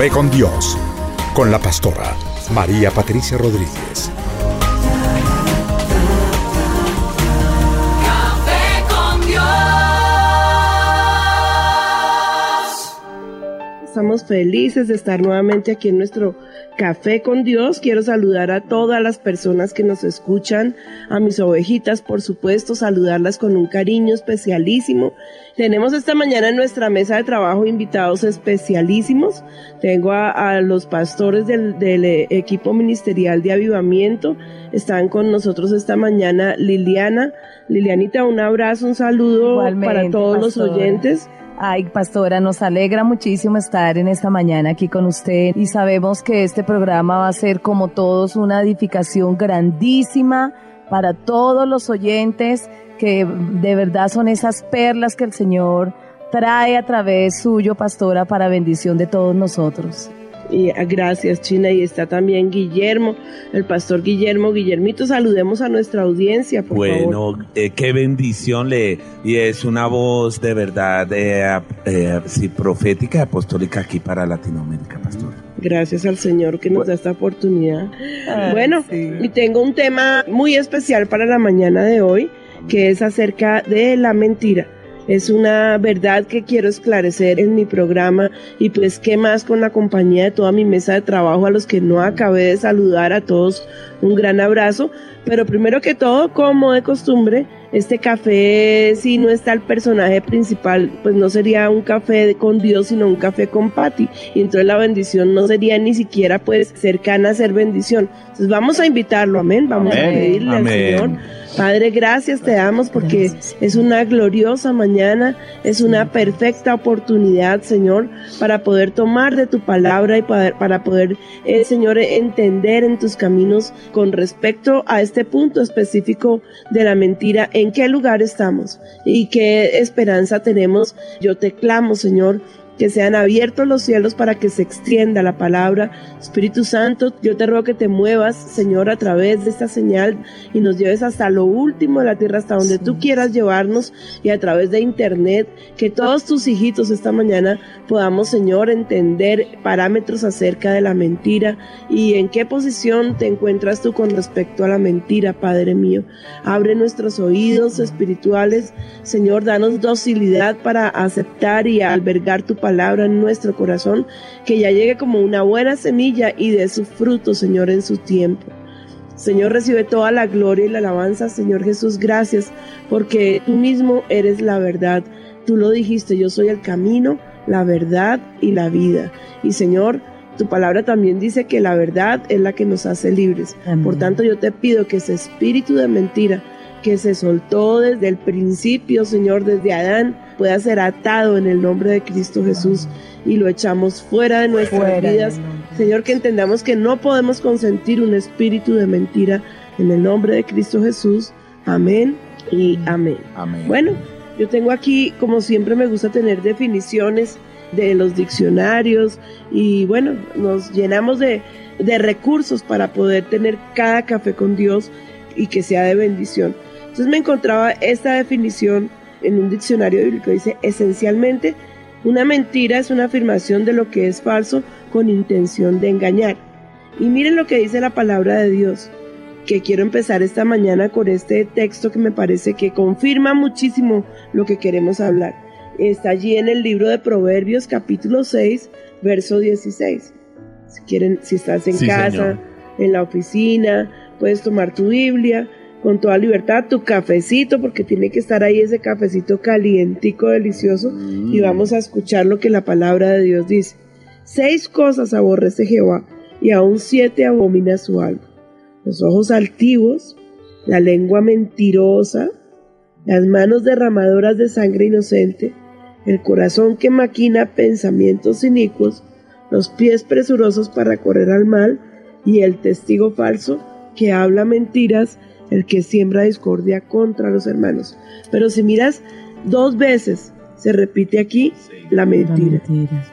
Café con Dios, con la pastora María Patricia Rodríguez. Café con Dios. Estamos felices de estar nuevamente aquí en nuestro Café con Dios. Quiero saludar a todas las personas que nos escuchan, a mis ovejitas, por supuesto, saludarlas con un cariño especialísimo. Tenemos esta mañana en nuestra mesa de trabajo invitados especialísimos. Tengo a, a los pastores del, del, eh, equipo ministerial de avivamiento. Están con nosotros esta mañana Liliana. Lilianita, un abrazo, un saludo Igualmente, para todos los oyentes. Ay, pastora, nos alegra muchísimo estar en esta mañana aquí con usted y sabemos que este programa va a ser como todos una edificación grandísima para todos los oyentes que de verdad son esas perlas que el Señor trae a través suyo, pastora, para bendición de todos nosotros. Y ah, gracias, China. Y está también Guillermo, el pastor Guillermo. Guillermito, saludemos a nuestra audiencia, por favor. Bueno, eh, qué bendición le y es una voz de verdad eh, eh, sí, profética y apostólica aquí para Latinoamérica, pastor. Gracias al Señor que nos da esta oportunidad. Ay, bueno, sí. y tengo un tema muy especial para la mañana de hoy, que es acerca de la mentira. Es una verdad que quiero esclarecer en mi programa y pues qué más con la compañía de toda mi mesa de trabajo a los que no acabé de saludar a todos un gran abrazo. Pero primero que todo, como de costumbre, este café, si no está el personaje principal, pues no sería un café con Dios, sino un café con Patty. Y entonces la bendición no sería ni siquiera pues cercana a ser bendición. Entonces vamos a invitarlo, amén. Vamos a pedirle amén. al Señor. Padre, gracias te damos porque es una gloriosa mañana, es una perfecta oportunidad, Señor, para poder tomar de tu palabra y para, para poder, eh, Señor, entender en tus caminos con respecto a este punto específico de la mentira, en qué lugar estamos y qué esperanza tenemos. Yo te clamo, Señor, que sean abiertos los cielos para que se extienda la palabra. Espíritu Santo, yo te ruego que te muevas, Señor, a través de esta señal y nos lleves hasta lo último de la tierra, hasta donde tú quieras llevarnos y a través de internet, que todos tus hijitos esta mañana podamos, Señor, entender parámetros acerca de la mentira y en qué posición te encuentras tú con respecto a la mentira, Padre mío. Abre nuestros oídos espirituales, Señor, danos docilidad para aceptar y albergar tu palabra en nuestro corazón, que ya llegue como una buena semilla y dé su fruto, Señor, en su tiempo. Señor, recibe toda la gloria y la alabanza, Señor Jesús, gracias, porque tú mismo eres la verdad. Tú lo dijiste, yo soy el camino, la verdad y la vida. Y Señor, tu palabra también dice que la verdad es la que nos hace libres. Amén. Por tanto, yo te pido que ese espíritu de mentira que se soltó desde el principio, Señor, desde Adán, pueda ser atado en el nombre de Cristo Jesús y lo echamos fuera de nuestras Fuera vidas. de Señor, que entendamos que no podemos consentir un espíritu de mentira en el nombre de Cristo Jesús. Amén y amén. Amén. Bueno, yo tengo aquí, como siempre me gusta tener definiciones de los diccionarios y bueno, nos llenamos de, de recursos para poder tener cada café con Dios y que sea de bendición. Entonces me encontraba esta definición en un diccionario bíblico, dice esencialmente una mentira es una afirmación de lo que es falso con intención de engañar. Y miren lo que dice la palabra de Dios, que quiero empezar esta mañana con este texto que me parece que confirma muchísimo lo que queremos hablar. Está allí en el libro de Proverbios capítulo 6, verso 16. Si quieren, si estás en Sí, casa, señor. en la oficina, puedes tomar tu Biblia con toda libertad, tu cafecito, porque tiene que estar ahí ese cafecito calientico, delicioso, y vamos a escuchar lo que la palabra de Dios dice. Seis cosas aborrece Jehová, y aún siete abomina su alma. Los ojos altivos, la lengua mentirosa, las manos derramadoras de sangre inocente, el corazón que maquina pensamientos inicuos, los pies presurosos para correr al mal, y el testigo falso que habla mentiras, el que siembra discordia contra los hermanos. Pero si miras, dos veces se repite aquí la mentira.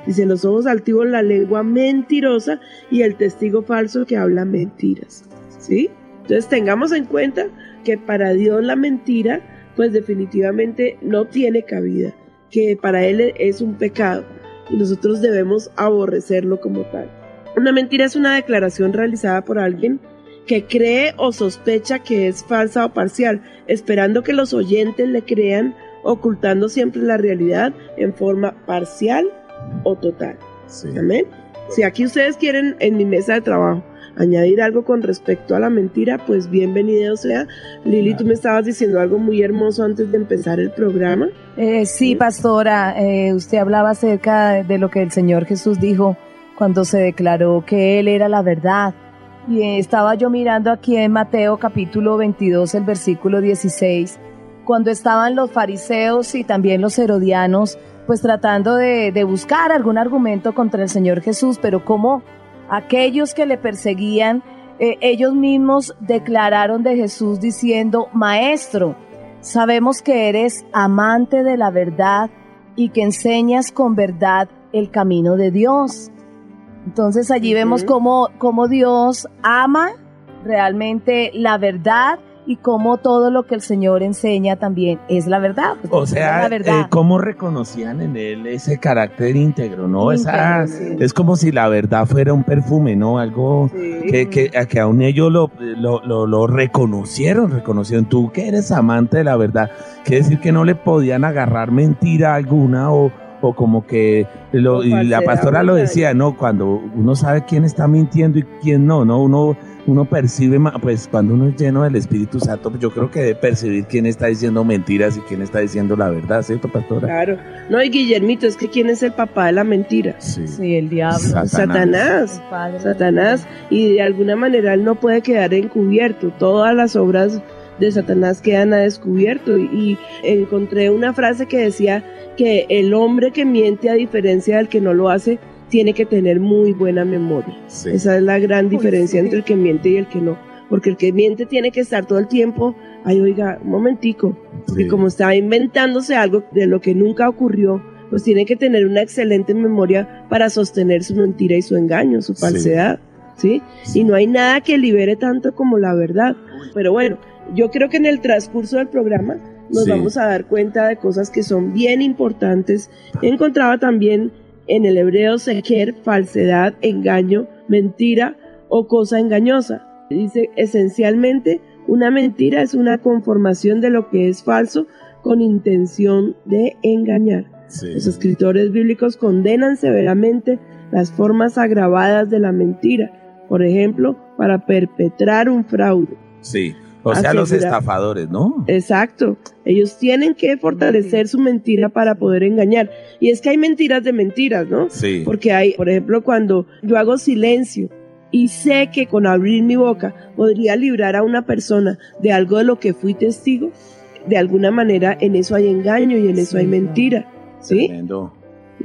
Dice los ojos altivos, la lengua mentirosa y el testigo falso que habla mentiras. ¿Sí? Entonces tengamos en cuenta que para Dios la mentira, pues definitivamente no tiene cabida, que para Él es un pecado y nosotros debemos aborrecerlo como tal. Una mentira es una declaración realizada por alguien que cree o sospecha que es falsa o parcial, esperando que los oyentes le crean, ocultando siempre la realidad en forma parcial o total. Sí. Amén. Si aquí ustedes quieren en mi mesa de trabajo añadir algo con respecto a la mentira, pues bienvenido sea. Lili, tú me estabas diciendo algo muy hermoso antes de empezar el programa. Eh, sí, pastora, eh, usted hablaba acerca de, de lo que el Señor Jesús dijo cuando se declaró que Él era la verdad. Y estaba yo mirando aquí en Mateo capítulo 22, el versículo 16, cuando estaban los fariseos y también los herodianos, pues tratando de, de buscar algún argumento contra el Señor Jesús, pero como aquellos que le perseguían, eh, ellos mismos declararon de Jesús diciendo, Maestro, sabemos que eres amante de la verdad y que enseñas con verdad el camino de Dios. Entonces allí vemos cómo, cómo Dios ama realmente la verdad y cómo todo lo que el Señor enseña también es la verdad. Pues, O sea, la verdad. eh, ¿cómo reconocían en él ese carácter íntegro, no? Esa, sí. es como si la verdad fuera un perfume, ¿no? Algo Sí. que, que, a que aún ellos lo, lo, lo, lo reconocieron, reconocieron. Tú que eres amante de la verdad, quiere decir que no le podían agarrar mentira alguna o, o como que, lo, y la pastora lo decía, ¿no? Cuando uno sabe quién está mintiendo y quién no, ¿no? Uno uno percibe, pues cuando uno es lleno del Espíritu Santo, pues yo creo que debe percibir quién está diciendo mentiras y quién está diciendo la verdad, ¿cierto, pastora? Claro. No, y Guillermito, es que ¿quién es el papá de la mentira? Sí. Sí, el diablo. Satanás. Satanás. el padre. Satanás y de alguna manera él no puede quedar encubierto. Todas las obras de Satanás quedan a descubierto y, y encontré una frase que decía que el hombre que miente a diferencia del que no lo hace tiene que tener muy buena memoria. Sí. Esa es la gran diferencia sí. entre el que miente y el que no. Porque el que miente tiene que estar todo el tiempo, ay oiga, un momentico, porque Sí. como está inventándose algo de lo que nunca ocurrió, pues tiene que tener una excelente memoria para sostener su mentira y su engaño, su Sí. falsedad, ¿sí? Y no hay nada que libere tanto como la verdad. Pero bueno, yo creo que en el transcurso del programa nos Sí. vamos a dar cuenta de cosas que son bien importantes. Encontraba también en el hebreo seker, falsedad, engaño, mentira o cosa engañosa. Dice esencialmente una mentira es una conformación de lo que es falso con intención de engañar. Sí. Los escritores bíblicos condenan severamente las formas agravadas de la mentira, por ejemplo, para perpetrar un fraude. Sí. O sea, los estafadores, ¿no? Exacto. Ellos tienen que fortalecer su mentira para poder engañar. Y es que hay mentiras de mentiras, ¿no? Sí. Porque hay, por ejemplo, cuando yo hago silencio y sé que con abrir mi boca podría librar a una persona de algo de lo que fui testigo, de alguna manera en eso hay engaño y en eso Sí, hay mentira, ¿sí? Tremendo.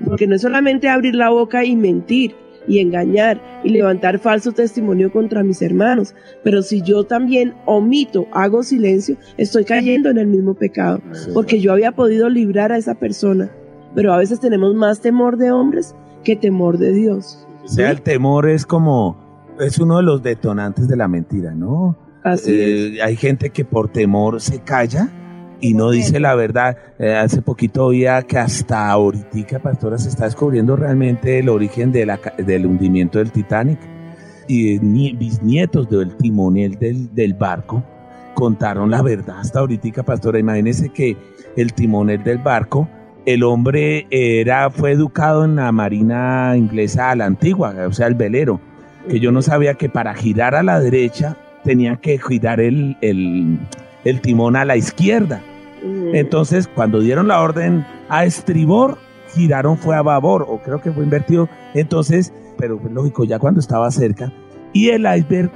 Porque no es solamente abrir la boca y mentir y engañar y levantar falso testimonio contra mis hermanos, pero si yo también omito, hago silencio, estoy cayendo en el mismo pecado, porque yo había podido librar a esa persona, pero a veces tenemos más temor de hombres que temor de Dios. O sea, el temor es como, es uno de los detonantes de la mentira, ¿no? Así es. Eh, hay gente que por temor se calla y no dice la verdad. Eh, hace poquito oía que hasta ahorita, pastora, se está descubriendo realmente el origen de la del hundimiento del Titanic. Y ni- bisnietos del timonel del, del barco contaron la verdad hasta ahorita, pastora. Imagínense que el timonel del barco, el hombre era, fue educado en la marina inglesa a la antigua, o sea, el velero, que yo no sabía que para girar a la derecha tenía que girar el, el, el timón a la izquierda. Entonces, cuando dieron la orden a estribor, giraron fue a babor, o creo que fue invertido. Entonces, pero fue lógico, ya cuando estaba cerca, y el iceberg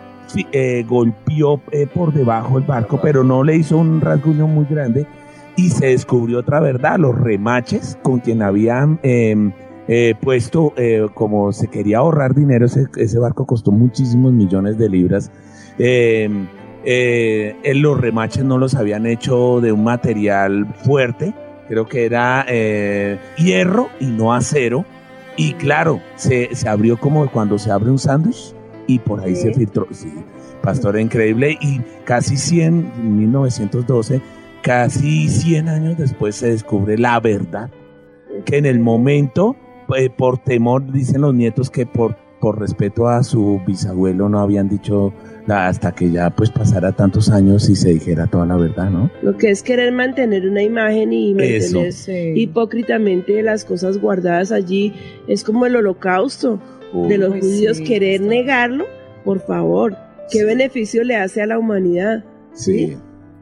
eh, golpeó eh, por debajo el barco, pero no le hizo un rasguño muy grande, y se descubrió otra verdad, los remaches con quien habían eh, eh, puesto, eh, como se quería ahorrar dinero, ese, ese barco costó muchísimos millones de libras. Eh, eh, los remaches no los habían hecho de un material fuerte, creo que era eh, hierro y no acero. Y claro, se, se abrió como cuando se abre un sándwich y por ahí Sí. se filtró. Sí, pastor, increíble. Y casi 100, en 1912, casi 100 años después se descubre la verdad. Que en el momento, eh, por temor, dicen los nietos que por, por respeto a su bisabuelo no habían dicho hasta que ya pues pasara tantos años y se dijera toda la verdad, ¿no? Lo que es querer mantener una imagen y mantener Sí. hipócritamente las cosas guardadas allí es como el holocausto de los judíos sí, querer está. negarlo, por favor, ¿qué Sí. beneficio le hace a la humanidad? Sí.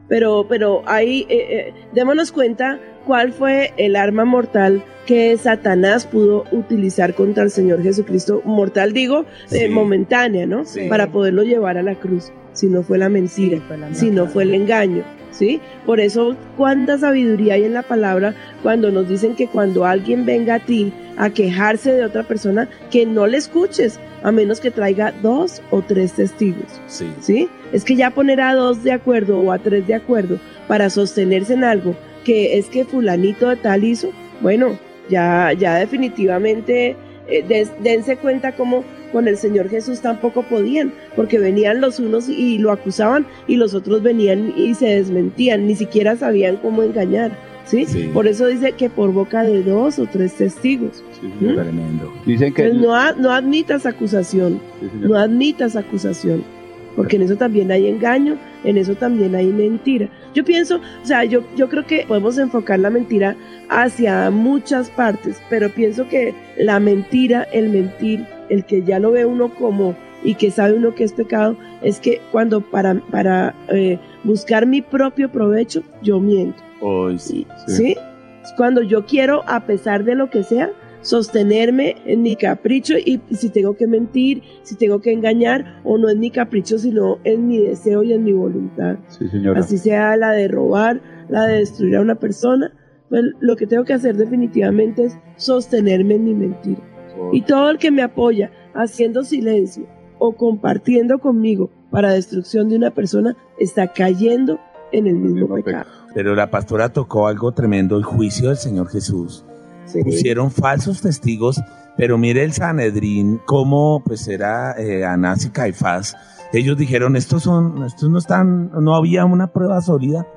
Pero, pero ahí, eh, eh, démonos cuenta cuál fue el arma mortal que Satanás pudo utilizar contra el Señor Jesucristo. Mortal digo, eh, Sí. momentánea, ¿no? Sí. Para poderlo llevar a la cruz, si no fue la mentira Sí, fue la si no fue el engaño, ¿sí? Por eso, cuánta sabiduría hay en la palabra cuando nos dicen que cuando alguien venga a ti a quejarse de otra persona, que no le escuches, a menos que traiga dos o tres testigos, Sí. ¿sí? Es que ya poner a dos de acuerdo o a tres de acuerdo para sostenerse en algo, que es que fulanito de tal hizo, bueno, ya, ya definitivamente eh, des- dense cuenta cómo con el Señor Jesús tampoco podían, porque venían los unos y lo acusaban y los otros venían y se desmentían, ni siquiera sabían cómo engañar, ¿sí? Sí. Por eso dice que por boca de dos o tres testigos. Sí. Tremendo. Dicen que... Entonces no, a- no admitas acusación, Sí, no admitas acusación, porque en eso también hay engaño, en eso también hay mentira. Yo pienso, o sea, yo, yo creo que podemos enfocar la mentira hacia muchas partes, pero pienso que la mentira, el mentir, el que ya lo ve uno como y que sabe uno que es pecado, es que cuando para, para eh, buscar mi propio provecho, yo miento. Hoy sí. ¿Sí? Cuando yo quiero, a pesar de lo que sea, sostenerme en mi capricho y si tengo que mentir, si tengo que engañar, o no en mi capricho, sino en mi deseo y en mi voluntad. Sí, señora. Así sea la de robar, la de destruir a una persona, pues lo que tengo que hacer definitivamente es sostenerme en mi mentira. Y todo el que me apoya haciendo silencio o compartiendo conmigo para destrucción de una persona está cayendo en el mismo mismo pecado. Pero la pastora tocó algo tremendo, el juicio del Señor Jesús. Pusieron falsos testigos, pero mire el Sanedrín, cómo pues era eh, Anás y Caifás. Ellos dijeron, estos son, estos no están, no había una prueba sólida.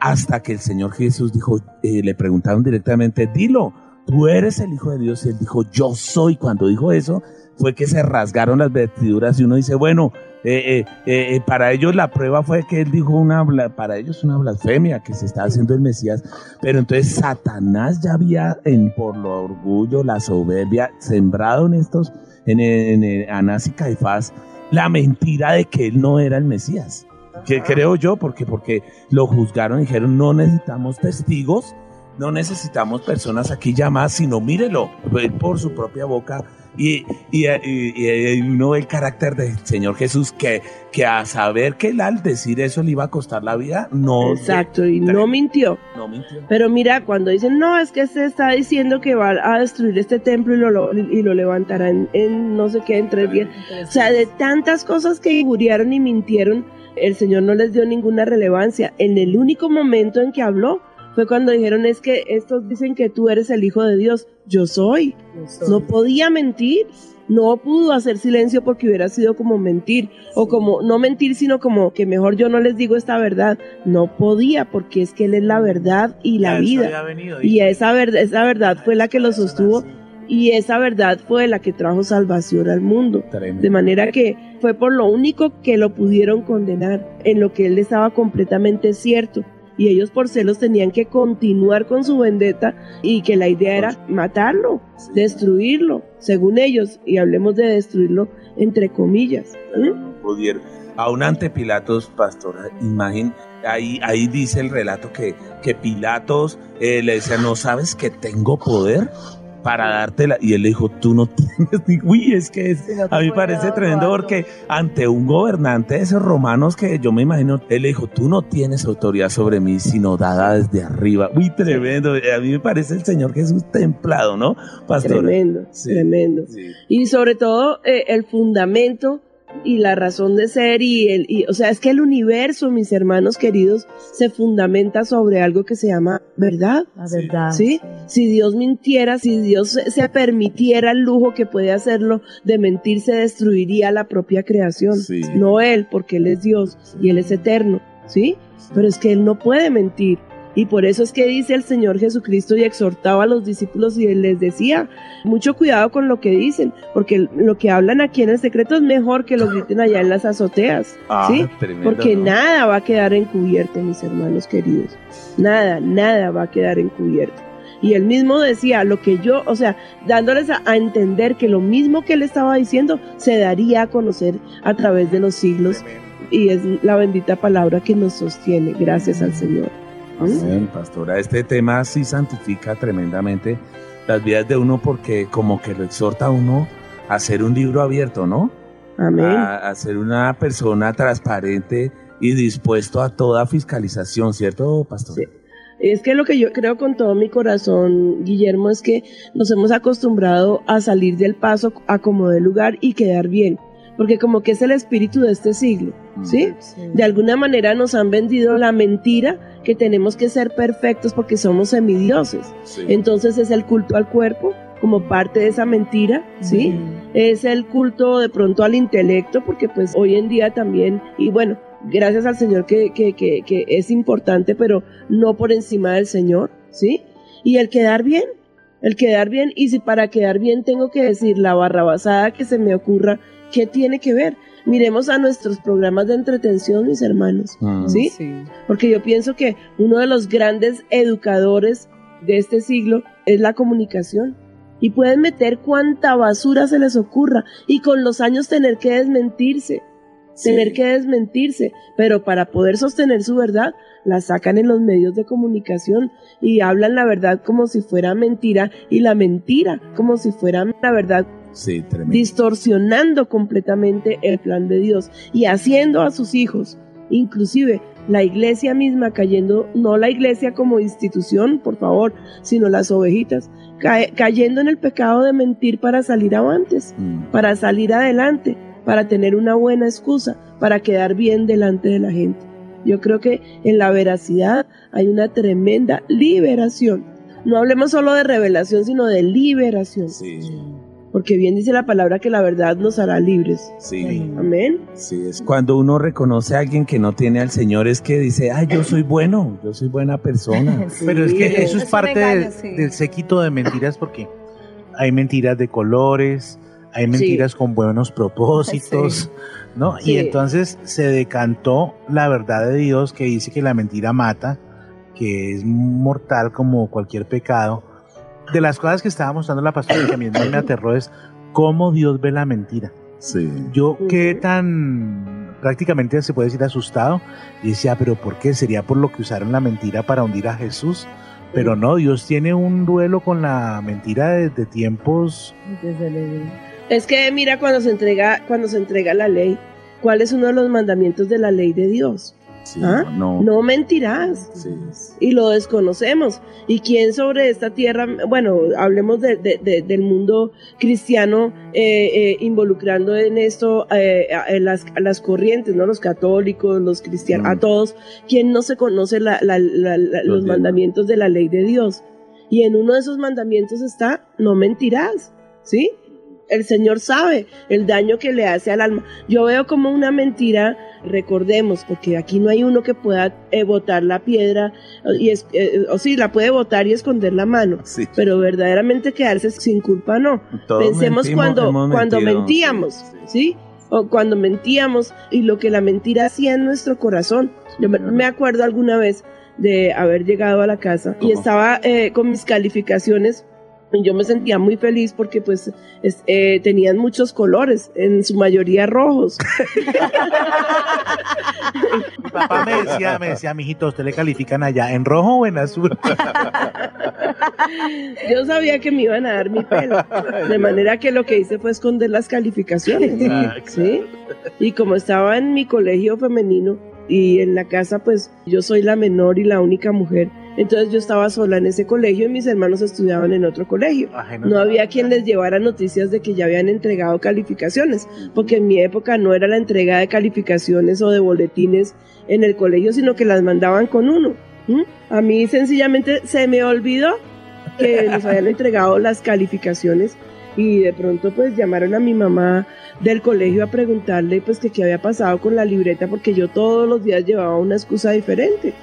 Hasta que el Señor Jesús dijo, eh, le preguntaron directamente, dilo, tú eres el Hijo de Dios. Y él dijo, yo soy. Cuando dijo eso, fue que se rasgaron las vestiduras y uno dice, bueno, eh, eh, eh, para ellos la prueba fue que él dijo una, para ellos una blasfemia, que se estaba haciendo el Mesías. Pero entonces Satanás ya había, en, por lo orgullo, la soberbia, sembrado en estos, en, en, en Anás y Caifás, la mentira de que él no era el Mesías. Que creo yo, porque, porque lo juzgaron y dijeron, no necesitamos testigos, no necesitamos personas aquí llamadas, sino mírelo, él por su propia boca. Y, y, y- y uno ve el carácter del Señor Jesús, que, que a saber que él al decir eso le iba a costar la vida, no, Exacto, y no mintió. no mintió. Pero mira, cuando dicen, no, es que se está diciendo que va a destruir este templo y lo, lo- y lo levantará en, en no sé qué, en tres días. O sea, de tantas cosas que injuriaron y mintieron, el Señor no les dio ninguna relevancia. En el único momento en que habló fue cuando dijeron, es que estos dicen que tú eres el Hijo de Dios. Yo soy. No podía mentir. no pudo hacer silencio porque hubiera sido como mentir, o como, no mentir, sino como que mejor yo no les digo esta verdad. No podía, porque es que Él es la verdad y la Ya vida. venido, Y esa verdad, esa verdad fue la que lo sostuvo y esa verdad fue la que trajo salvación al mundo. Tremendo. De manera que fue por lo único que lo pudieron condenar, en lo que él estaba completamente cierto. Y ellos por celos tenían que continuar con su vendetta y que la idea era matarlo, destruirlo, según ellos, y hablemos de destruirlo entre comillas. ¿Mm? no pudieron. Aún ante Pilatos, pastora, imagín, ahí, ahí dice el relato que, que Pilatos eh, le decía, ¿no sabes que tengo poder para dártela? Y él le dijo, tú no tienes, ni-". uy, es que es- a mí parece tremendo porque ante un gobernante de esos romanos que yo me imagino, él le dijo, tú no tienes autoridad sobre mí, sino dada desde arriba. Uy, tremendo, a mí me parece el Señor Jesús templado, ¿no, pastora? Tremendo, Sí. tremendo. Sí. Y sobre todo eh, el fundamento y la razón de ser y el, y, o sea, es que el universo, mis hermanos queridos, se fundamenta sobre algo que se llama verdad. La verdad. ¿Sí? Si Dios mintiera, si Dios se se permitiera el lujo que puede hacerlo de mentir, se destruiría la propia creación. Sí. No Él, porque Él es Dios y Él es eterno, ¿sí? Pero es que Él no puede mentir. Y por eso es que dice el Señor Jesucristo y exhortaba a los discípulos y les decía, mucho cuidado con lo que dicen, porque lo que hablan aquí en el secreto es mejor que lo griten allá en las azoteas, Ah, ¿sí? tremendo, Porque ¿no? nada va a quedar encubierto, mis hermanos queridos. Nada, nada va a quedar encubierto. Y él mismo decía lo que yo, o sea, dándoles a, a entender que lo mismo que él estaba diciendo se daría a conocer a través de los siglos. Y es la bendita palabra que nos sostiene, gracias al Señor. ¿Mm? Amén, pastora. Este tema sí santifica tremendamente las vidas de uno porque como que lo exhorta a uno a ser un libro abierto, ¿no? Amén. A, a ser una persona transparente y dispuesto a toda fiscalización, ¿cierto, pastor? Sí. Es que lo que yo creo con todo mi corazón, Guillermo, es que nos hemos acostumbrado a salir del paso a como de lugar y quedar bien. Porque como que es el espíritu de este siglo, ¿sí? Sí. De alguna manera nos han vendido la mentira que tenemos que ser perfectos porque somos semidioses. Sí. Entonces es el culto al cuerpo como parte de esa mentira, ¿sí? Mm. Es el culto de pronto al intelecto porque pues hoy en día también, y bueno, gracias al Señor que, que, que, que es importante, pero no por encima del Señor, ¿sí? Y el quedar bien, el quedar bien, y si para quedar bien tengo que decir la barrabasada que se me ocurra, ¿qué tiene que ver? Miremos a nuestros programas de entretención, mis hermanos. Mm. ¿Sí? Porque yo pienso que uno de los grandes educadores de este siglo es la comunicación. Y pueden meter cuanta basura se les ocurra y con los años tener que desmentirse, Sí. tener que desmentirse, pero para poder sostener su verdad la sacan en los medios de comunicación y hablan la verdad como si fuera mentira y la mentira como si fuera la verdad Sí, distorsionando completamente el plan de Dios y haciendo a sus hijos, inclusive la iglesia misma cayendo, no la iglesia como institución, por favor, sino las ovejitas, cae- cayendo en el pecado de mentir para salir avantes, Mm. para salir adelante, para tener una buena excusa, para quedar bien delante de la gente. Yo creo que en la veracidad hay una tremenda liberación. No hablemos solo de revelación, sino de liberación. Sí, Porque bien dice la palabra que la verdad nos hará libres. sí. Amén. Sí, es cuando uno reconoce a alguien que no tiene al Señor, es que dice, ay, yo soy bueno, yo soy buena persona. Sí. Pero es que eso Es parte engaño, de- sí. del séquito de mentiras porque hay mentiras de colores, hay mentiras con buenos propósitos, ¿no? Sí. Y entonces se decantó la verdad de Dios que dice que la mentira mata, que es mortal como cualquier pecado. De las cosas que estaba mostrando la pastora que a mí me aterró es cómo Dios ve la mentira. Sí. Yo quedé tan prácticamente se puede decir asustado y decía, pero ¿por qué? ¿Sería por lo que usaron la mentira para hundir a Jesús? Pero no, Dios tiene un duelo con la mentira desde tiempos. Es que mira cuando se entrega, cuando se entrega la ley, ¿cuál es uno de los mandamientos de la ley de Dios? Sí, ¿Ah? no. No mentirás. Sí. Y lo desconocemos. ¿Y quién sobre esta tierra, bueno, hablemos de- de- de- del mundo cristiano eh, eh, involucrando en esto eh, a- las, a las corrientes, ¿no? Los católicos, los cristianos, Mm. a todos. ¿Quién no se conoce la- la- la- la- los mandamientos de la ley de Dios? Y en uno de esos mandamientos está, no mentirás, ¿sí? El Señor sabe el daño que le hace al alma. Yo veo como una mentira, recordemos, porque aquí no hay uno que pueda eh, botar la piedra, y es, eh, o sí, la puede botar y esconder la mano, Sí. pero verdaderamente quedarse sin culpa no. Todos Pensemos mentimos, cuando, cuando mentíamos, Sí, ¿sí? O cuando mentíamos y lo que la mentira hacía en nuestro corazón. Yo me, acuerdo alguna vez de haber llegado a la casa y estaba eh, con mis calificaciones yo me sentía muy feliz porque pues es- eh, tenían muchos colores, en su mayoría rojos. Mi papá me decía, me decía, mijito, ¿usted le califican allá en rojo o en azul? Yo sabía que me iban a dar mi pelo, de manera que lo que hice fue esconder las calificaciones. Ah, ¿sí? Y como estaba en mi colegio femenino y en la casa, pues yo soy la menor y la única mujer. Entonces yo estaba sola en ese colegio y mis hermanos estudiaban en otro colegio. Ajeno. No había quien les llevara noticias de que ya habían entregado calificaciones, porque en mi época no era la entrega de calificaciones o de boletines en el colegio, sino que las mandaban con uno. A mí sencillamente se me olvidó que nos habían entregado las calificaciones y de pronto pues llamaron a mi mamá del colegio a preguntarle pues que qué había pasado con la libreta porque yo todos los días llevaba una excusa diferente.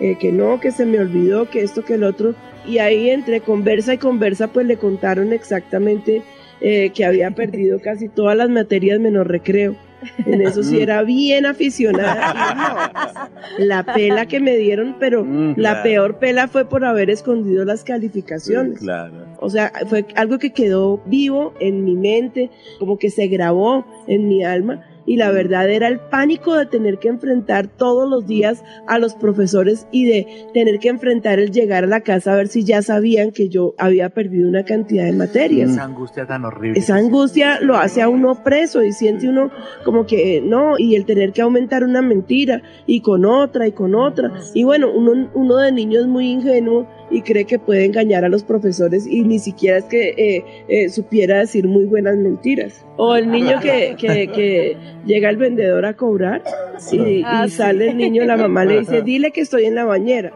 Eh, que no, que se me olvidó, que esto, que el otro. Y ahí entre conversa y conversa, pues le contaron exactamente eh, que había perdido casi todas las materias menos recreo. En eso sí era bien aficionada. La pela que me dieron, pero Mm, la peor pela fue por haber escondido las calificaciones. Claro. O sea, fue algo que quedó vivo en mi mente, como que se grabó en mi alma. Y la verdad era el pánico de tener que enfrentar todos los días a los profesores y de tener que enfrentar el llegar a la casa a ver si ya sabían que yo había perdido una cantidad de materias. Esa angustia tan horrible. Esa angustia lo hace a uno preso y siente uno como que no, y el tener que aumentar una mentira y con otra y con otra. Y bueno, uno, uno de niño es muy ingenuo y cree que puede engañar a los profesores y ni siquiera es que eh, eh, supiera decir muy buenas mentiras. O el niño que, que, que llega el vendedor a cobrar y, y Ah, sí. sale el niño, la mamá le dice, dile que estoy en la bañera.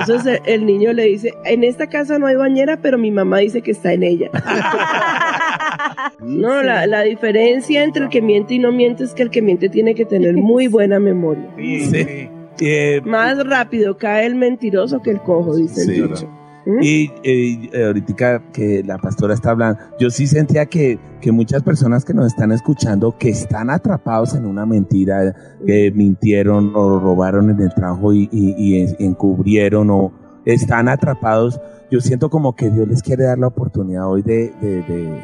Entonces eh, el niño le dice, en esta casa no hay bañera, pero mi mamá dice que está en ella. No, la, la diferencia entre el que miente y no miente es que el que miente tiene que tener muy buena memoria. Sí, Sí. Eh, Más rápido cae el mentiroso que el cojo, dice Sí, el dicho. ¿Mm? Y eh, ahorita que la pastora está hablando, yo sí sentía que, que muchas personas que nos están escuchando, que están atrapados en una mentira, que mintieron o robaron en el trabajo y, y- y en- encubrieron o están atrapados, yo siento como que Dios les quiere dar la oportunidad hoy de, de, de-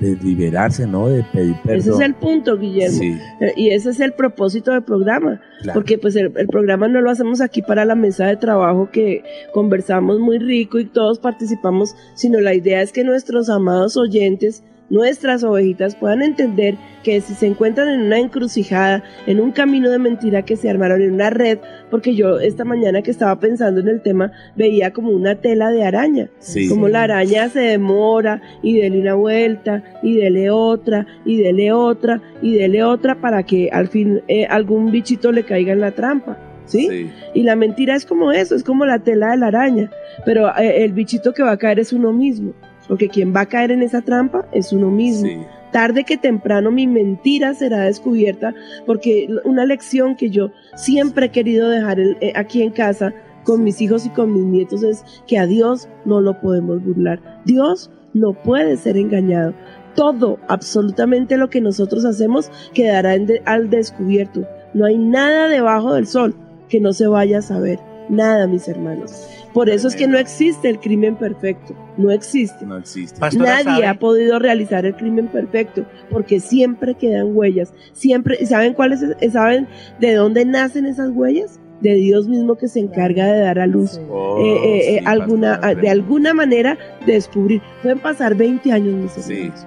de liberarse, ¿no? De pedir perdón. Ese es el punto, Guillermo. Sí, Eh, Y ese es el propósito del programa. claro. Porque pues el, el programa no lo hacemos aquí para la mesa de trabajo que conversamos muy rico y todos participamos, sino la idea es que nuestros amados oyentes, nuestras ovejitas puedan entender que si se encuentran en una encrucijada, en un camino de mentira que se armaron en una red, porque yo esta mañana que estaba pensando en el tema veía como una tela de araña, Sí. como la araña se demora y dele una vuelta y dele otra y dele otra y dele otra para que al fin eh, algún bichito le caiga en la trampa. ¿Sí? Sí. Y la mentira es como eso, es como la tela de la araña, pero eh, el bichito que va a caer es uno mismo, porque quien va a caer en esa trampa es uno mismo. Sí. Tarde que temprano mi mentira será descubierta, porque una lección que yo siempre he querido dejar eh, aquí en casa con mis hijos y con mis nietos es que a Dios no lo podemos burlar. Dios no puede ser engañado. Todo, absolutamente lo que nosotros hacemos quedará de- al descubierto. No hay nada debajo del sol que no se vaya a saber. Nada, mis hermanos. Por eso es que no existe el crimen perfecto. No existe. No existe. Pastora, Nadie ¿sabe? ha podido realizar el crimen perfecto porque siempre quedan huellas. Siempre, ¿y ¿saben cuáles? es- ¿Saben de dónde nacen esas huellas? De Dios mismo que se encarga de dar a luz. Oh, eh, eh, eh, sí, alguna, pastora, de alguna manera descubrir. Pueden pasar 20 años, mis Sí. hermanos.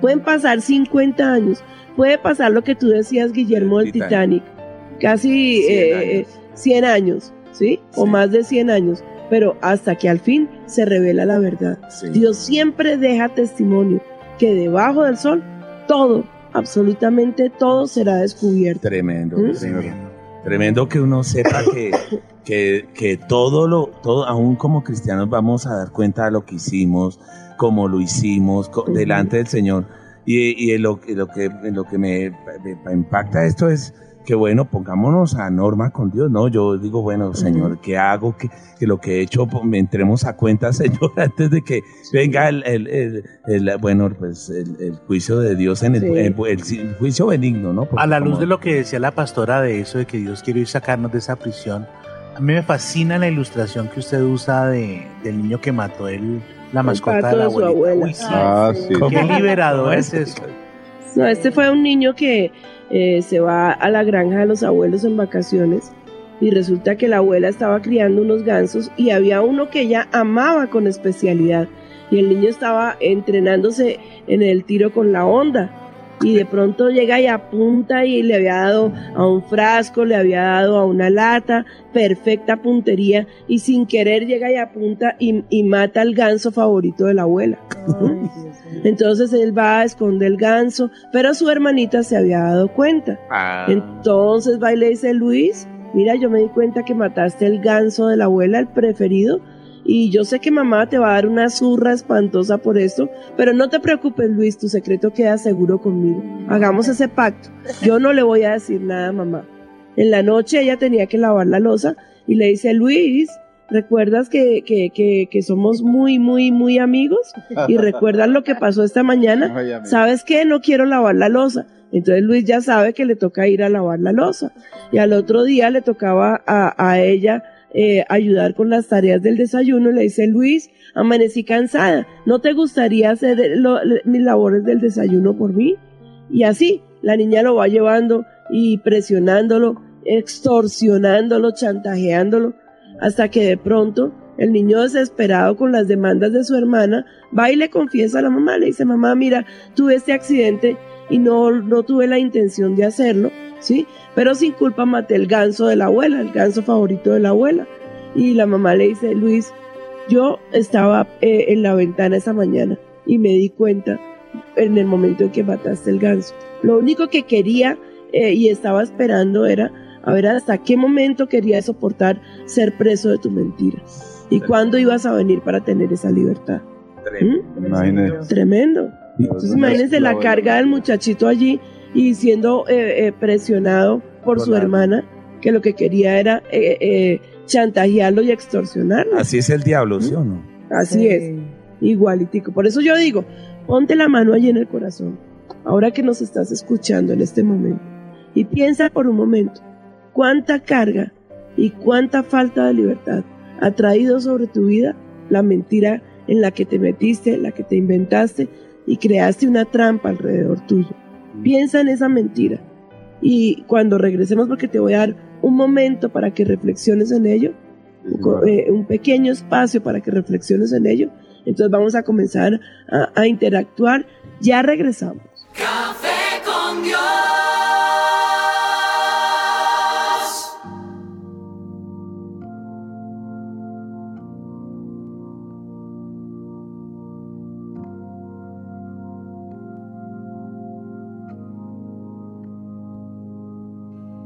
Pueden pasar 50 años. Puede pasar lo que tú decías, Guillermo, del El Titanic. Casi 100 eh, años. eh, 100 años, ¿sí? O más de 100 años. Pero hasta que al fin se revela la verdad. Sí. Dios siempre deja testimonio que debajo del sol todo, absolutamente todo será descubierto. Tremendo, ¿Mm? tremendo. Tremendo que uno sepa que, que, que todo lo, todo, aún como cristianos vamos a dar cuenta de lo que hicimos, cómo lo hicimos, co- delante del Señor. Y, y en lo, en lo que, en lo que me, me impacta esto es que bueno, pongámonos a norma con Dios, ¿no? Yo digo, bueno, Señor, ¿qué hago? Que, que lo que he hecho, pues, me entremos a cuenta, Señor, antes de que venga el, el, el- el- bueno, pues el, el juicio de Dios en el, Sí. el- el juicio benigno, ¿no? Porque A la luz como- de lo que decía la pastora de eso, de que Dios quiere ir sacarnos de esa prisión, a mí me fascina la ilustración que usted usa de, del niño que mató el, la mascota de la abuelita. Uy, sí. Ah, sí. Qué liberador es eso. No, este fue un niño que eh, se va a la granja de los abuelos en vacaciones y resulta que la abuela estaba criando unos gansos y había uno que ella amaba con especialidad. Y el niño estaba entrenándose en el tiro con la onda y de pronto llega y apunta y le había dado a un frasco, le había dado a una lata, perfecta puntería y sin querer llega y apunta y, y mata al ganso favorito de la abuela. Entonces él va a esconder el ganso, pero su hermanita se había dado cuenta. Ah. Entonces va y le dice, Luis, mira, yo me di cuenta que mataste el ganso de la abuela, el preferido, y yo sé que mamá te va a dar una zurra espantosa por esto, pero no te preocupes, Luis, tu secreto queda seguro conmigo. Hagamos ese pacto. Yo no le voy a decir nada a mamá. En la noche ella tenía que lavar la losa y le dice, Luis, ¿recuerdas que, que, que, que somos muy, muy, muy amigos? Y recuerdas lo que pasó esta mañana. Ay. ¿Sabes qué? No quiero lavar la losa. Entonces Luis ya sabe que le toca ir a lavar la losa. Y al otro día le tocaba a, a ella eh, ayudar con las tareas del desayuno. Le dice, Luis, amanecí cansada. ¿No te gustaría hacer mis labores del desayuno por mí? Y así, la niña lo va llevando y presionándolo, extorsionándolo, chantajeándolo, hasta que de pronto el niño desesperado con las demandas de su hermana va y le confiesa a la mamá, le dice, mamá, mira, tuve este accidente y no, no tuve la intención de hacerlo, ¿sí? Pero sin culpa maté el ganso de la abuela, el ganso favorito de la abuela. Y la mamá le dice, Luis, yo estaba eh, en la ventana esa mañana y me di cuenta en el momento en que mataste el ganso. Lo único que quería eh, y estaba esperando era a ver hasta qué momento quería soportar ser preso de tu mentira. ¿Y cuándo ibas a venir para tener esa libertad? ¿Mm? Imagínese. Tremendo. Entonces imagínense la carga del muchachito allí y siendo eh, eh, presionado por su hermana, que lo que quería era eh, eh, chantajearlo y extorsionarlo. Así es el diablo, ¿sí o no? Así es, igualitico. Por eso yo digo, ponte la mano allí en el corazón, ahora que nos estás escuchando en este momento, y piensa por un momento, cuánta carga y cuánta falta de libertad ha traído sobre tu vida la mentira en la que te metiste, la que te inventaste y creaste una trampa alrededor tuyo. Piensa en esa mentira. Y cuando regresemos, porque te voy a dar un momento para que reflexiones en ello, co- eh, un pequeño espacio para que reflexiones en ello. Entonces vamos a comenzar a, a interactuar. Ya regresamos. Café con Dios.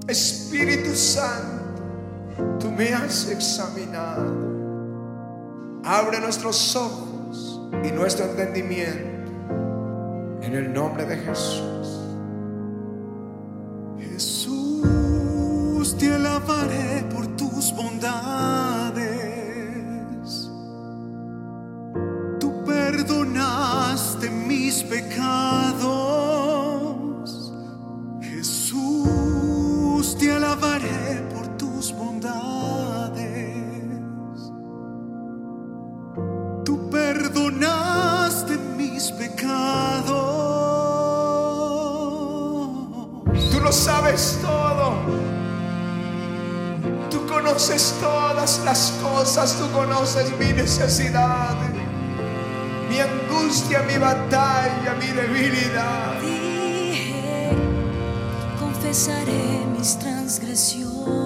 Espíritu Santo, tú me has examinado. Abre nuestros ojos y nuestro entendimiento en el nombre de Jesús. Mi angustia, mi batalla, mi debilidad. Dije, confesaré mis transgresiones,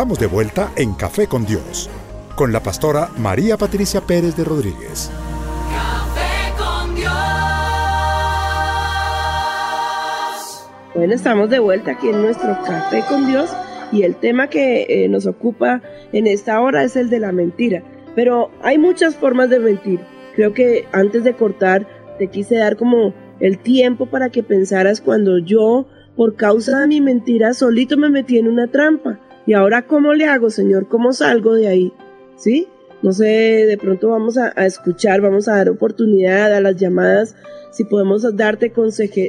Estamos de vuelta en Café con Dios, con la pastora María Patricia Pérez de Rodríguez. Café con Dios. Bueno, estamos de vuelta aquí en nuestro Café con Dios y el tema que eh, nos ocupa en esta hora es el de la mentira. Pero hay muchas formas de mentir. Creo que antes de cortar te quise dar como el tiempo para que pensaras cuando yo, por causa de mi mentira, solito me metí en una trampa. Y ahora, ¿cómo le hago, Señor? ¿Cómo salgo de ahí? ¿Sí? No sé, de pronto vamos a, escuchar, vamos a dar oportunidad a las llamadas, si podemos darte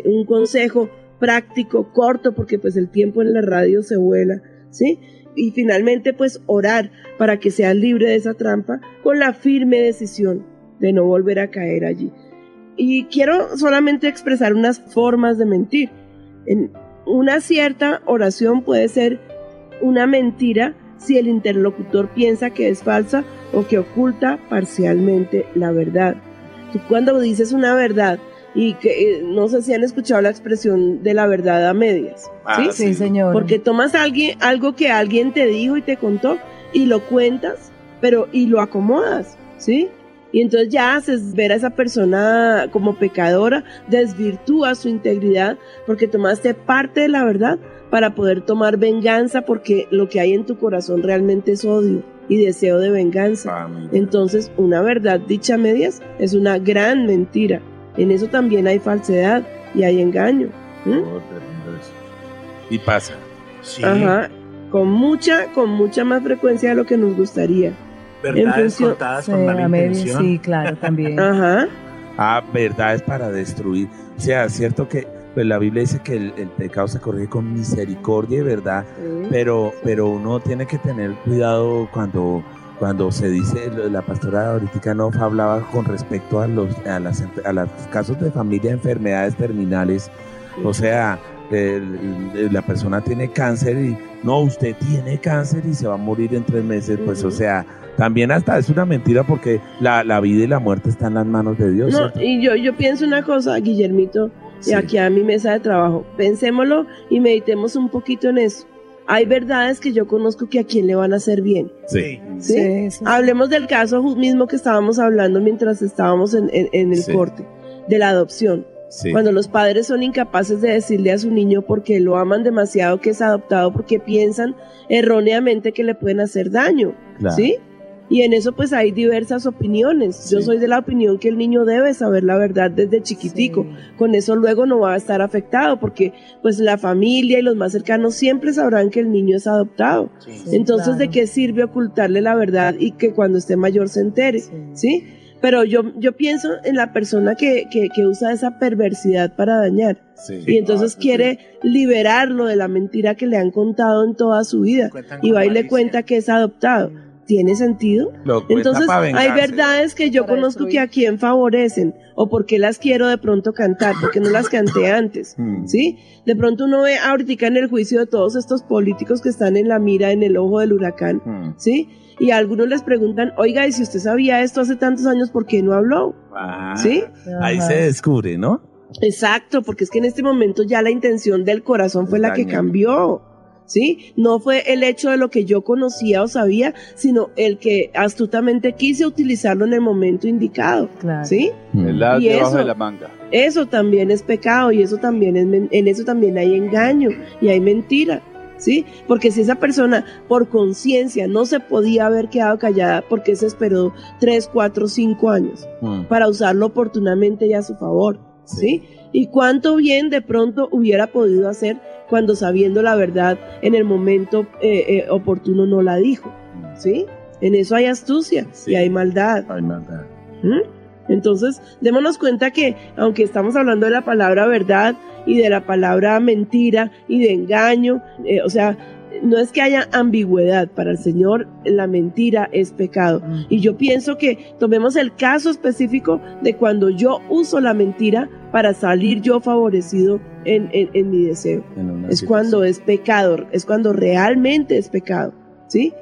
un consejo práctico, corto, porque pues el tiempo en la radio se vuela, ¿sí? Y finalmente pues orar para que seas libre de esa trampa con la firme decisión de no volver a caer allí. Y quiero solamente expresar unas formas de mentir. En una cierta oración puede ser una mentira si el interlocutor piensa que es falsa o que oculta parcialmente la verdad. Tú cuando dices una verdad y que eh, no sé si han escuchado la expresión de la verdad a medias, Ah, ¿sí? Sí, señor. Porque tomas alguien, algo que alguien te dijo y te contó y lo cuentas, pero y lo acomodas, ¿sí? Y entonces ya haces ver a esa persona como pecadora, desvirtúa su integridad porque tomaste parte de la verdad para poder tomar venganza porque lo que hay en tu corazón realmente es odio y deseo de venganza. Ah. Entonces, una verdad dicha a medias es una gran mentira. En eso también hay falsedad y hay engaño. ¿m? Oh. Y pasa. Sí, Ajá. Con mucha, con mucha más frecuencia de lo que nos gustaría. verdades función- contadas Sí, con mala intención. sí, claro, también. Ajá. Ah, verdades para destruir. O sea, es cierto que pues, la Biblia dice que el, el pecado se corrige con misericordia y verdad, pero, pero uno tiene que tener cuidado cuando, cuando se dice, la pastora ahorita no hablaba con respecto a los, a las, a los casos de familia, enfermedades terminales, o sea, la persona tiene cáncer y no, usted tiene cáncer y se va a morir en tres meses, pues o sea, también hasta es una mentira porque la, la vida y la muerte están en las manos de Dios. No, y yo, yo pienso una cosa, Guillermito, Sí. y aquí a mi mesa de trabajo. Pensémoslo y meditemos un poquito en eso. Hay verdades que yo conozco que a quién le van a hacer bien. Sí. ¿sí? Sí, sí. Hablemos del caso mismo que estábamos hablando mientras estábamos en, en- en el Sí. corte, de la adopción. Sí. Cuando los padres son incapaces de decirle a su niño porque lo aman demasiado que es adoptado, porque piensan erróneamente que le pueden hacer daño, Claro. ¿sí? Y en eso pues hay diversas opiniones. Yo soy de la opinión que el niño debe saber la verdad desde chiquitico. Sí. Con eso luego no va a estar afectado porque pues la familia y los más cercanos siempre sabrán que el niño es adoptado. Sí. Sí, Entonces, ¿de qué sirve ocultarle la verdad y que cuando esté mayor se entere? Sí. ¿Sí? Pero yo, yo pienso en la persona que, que, que usa esa perversidad para dañar Sí. y entonces quiere liberarlo de la mentira que le han contado en toda su vida y va y le cuenta que es adoptado. ¿Tiene sentido? Lo Entonces hay verdades que yo Para conozco destruir. que a quién favorecen o porque las quiero de pronto cantar, porque no las canté antes. Mm. ¿Sí? De pronto uno ve ahorita en el juicio de todos estos políticos que están en la mira, en el ojo del huracán, Mm. ¿sí? Y a algunos les preguntan, oiga, y si usted sabía esto hace tantos años, ¿por qué no habló? Ah, ¿Sí? Ahí Ajá. se descubre, ¿no? Exacto, porque es que en este momento ya la intención del corazón fue la que cambió. ¿Sí? No fue el hecho de lo que yo conocía o sabía, sino el que astutamente quise utilizarlo en el momento indicado. Claro. ¿Sí? Mm. El as Y debajo eso- de la manga. Eso también es pecado y eso también es en eso también hay engaño y hay mentira. ¿Sí? Porque si esa persona por conciencia no se podía haber quedado callada porque se esperó 3, 4, 5 años Mm. para usarlo oportunamente y a su favor, ¿sí? Y cuánto bien de pronto hubiera podido hacer cuando sabiendo la verdad en el momento eh, eh, oportuno no la dijo, ¿sí? En eso hay astucia Sí. y hay maldad. Ay, maldad. ¿Mm? Entonces, démonos cuenta que aunque estamos hablando de la palabra verdad y de la palabra mentira y de engaño, eh, o sea, no es que haya ambigüedad, para el Señor la mentira es pecado. Mm. Y yo pienso que tomemos el caso específico de cuando yo uso la mentira para salir yo favorecido en, en- en mi deseo. En Es situación. cuando es pecado, es cuando realmente es pecado, ¿sí?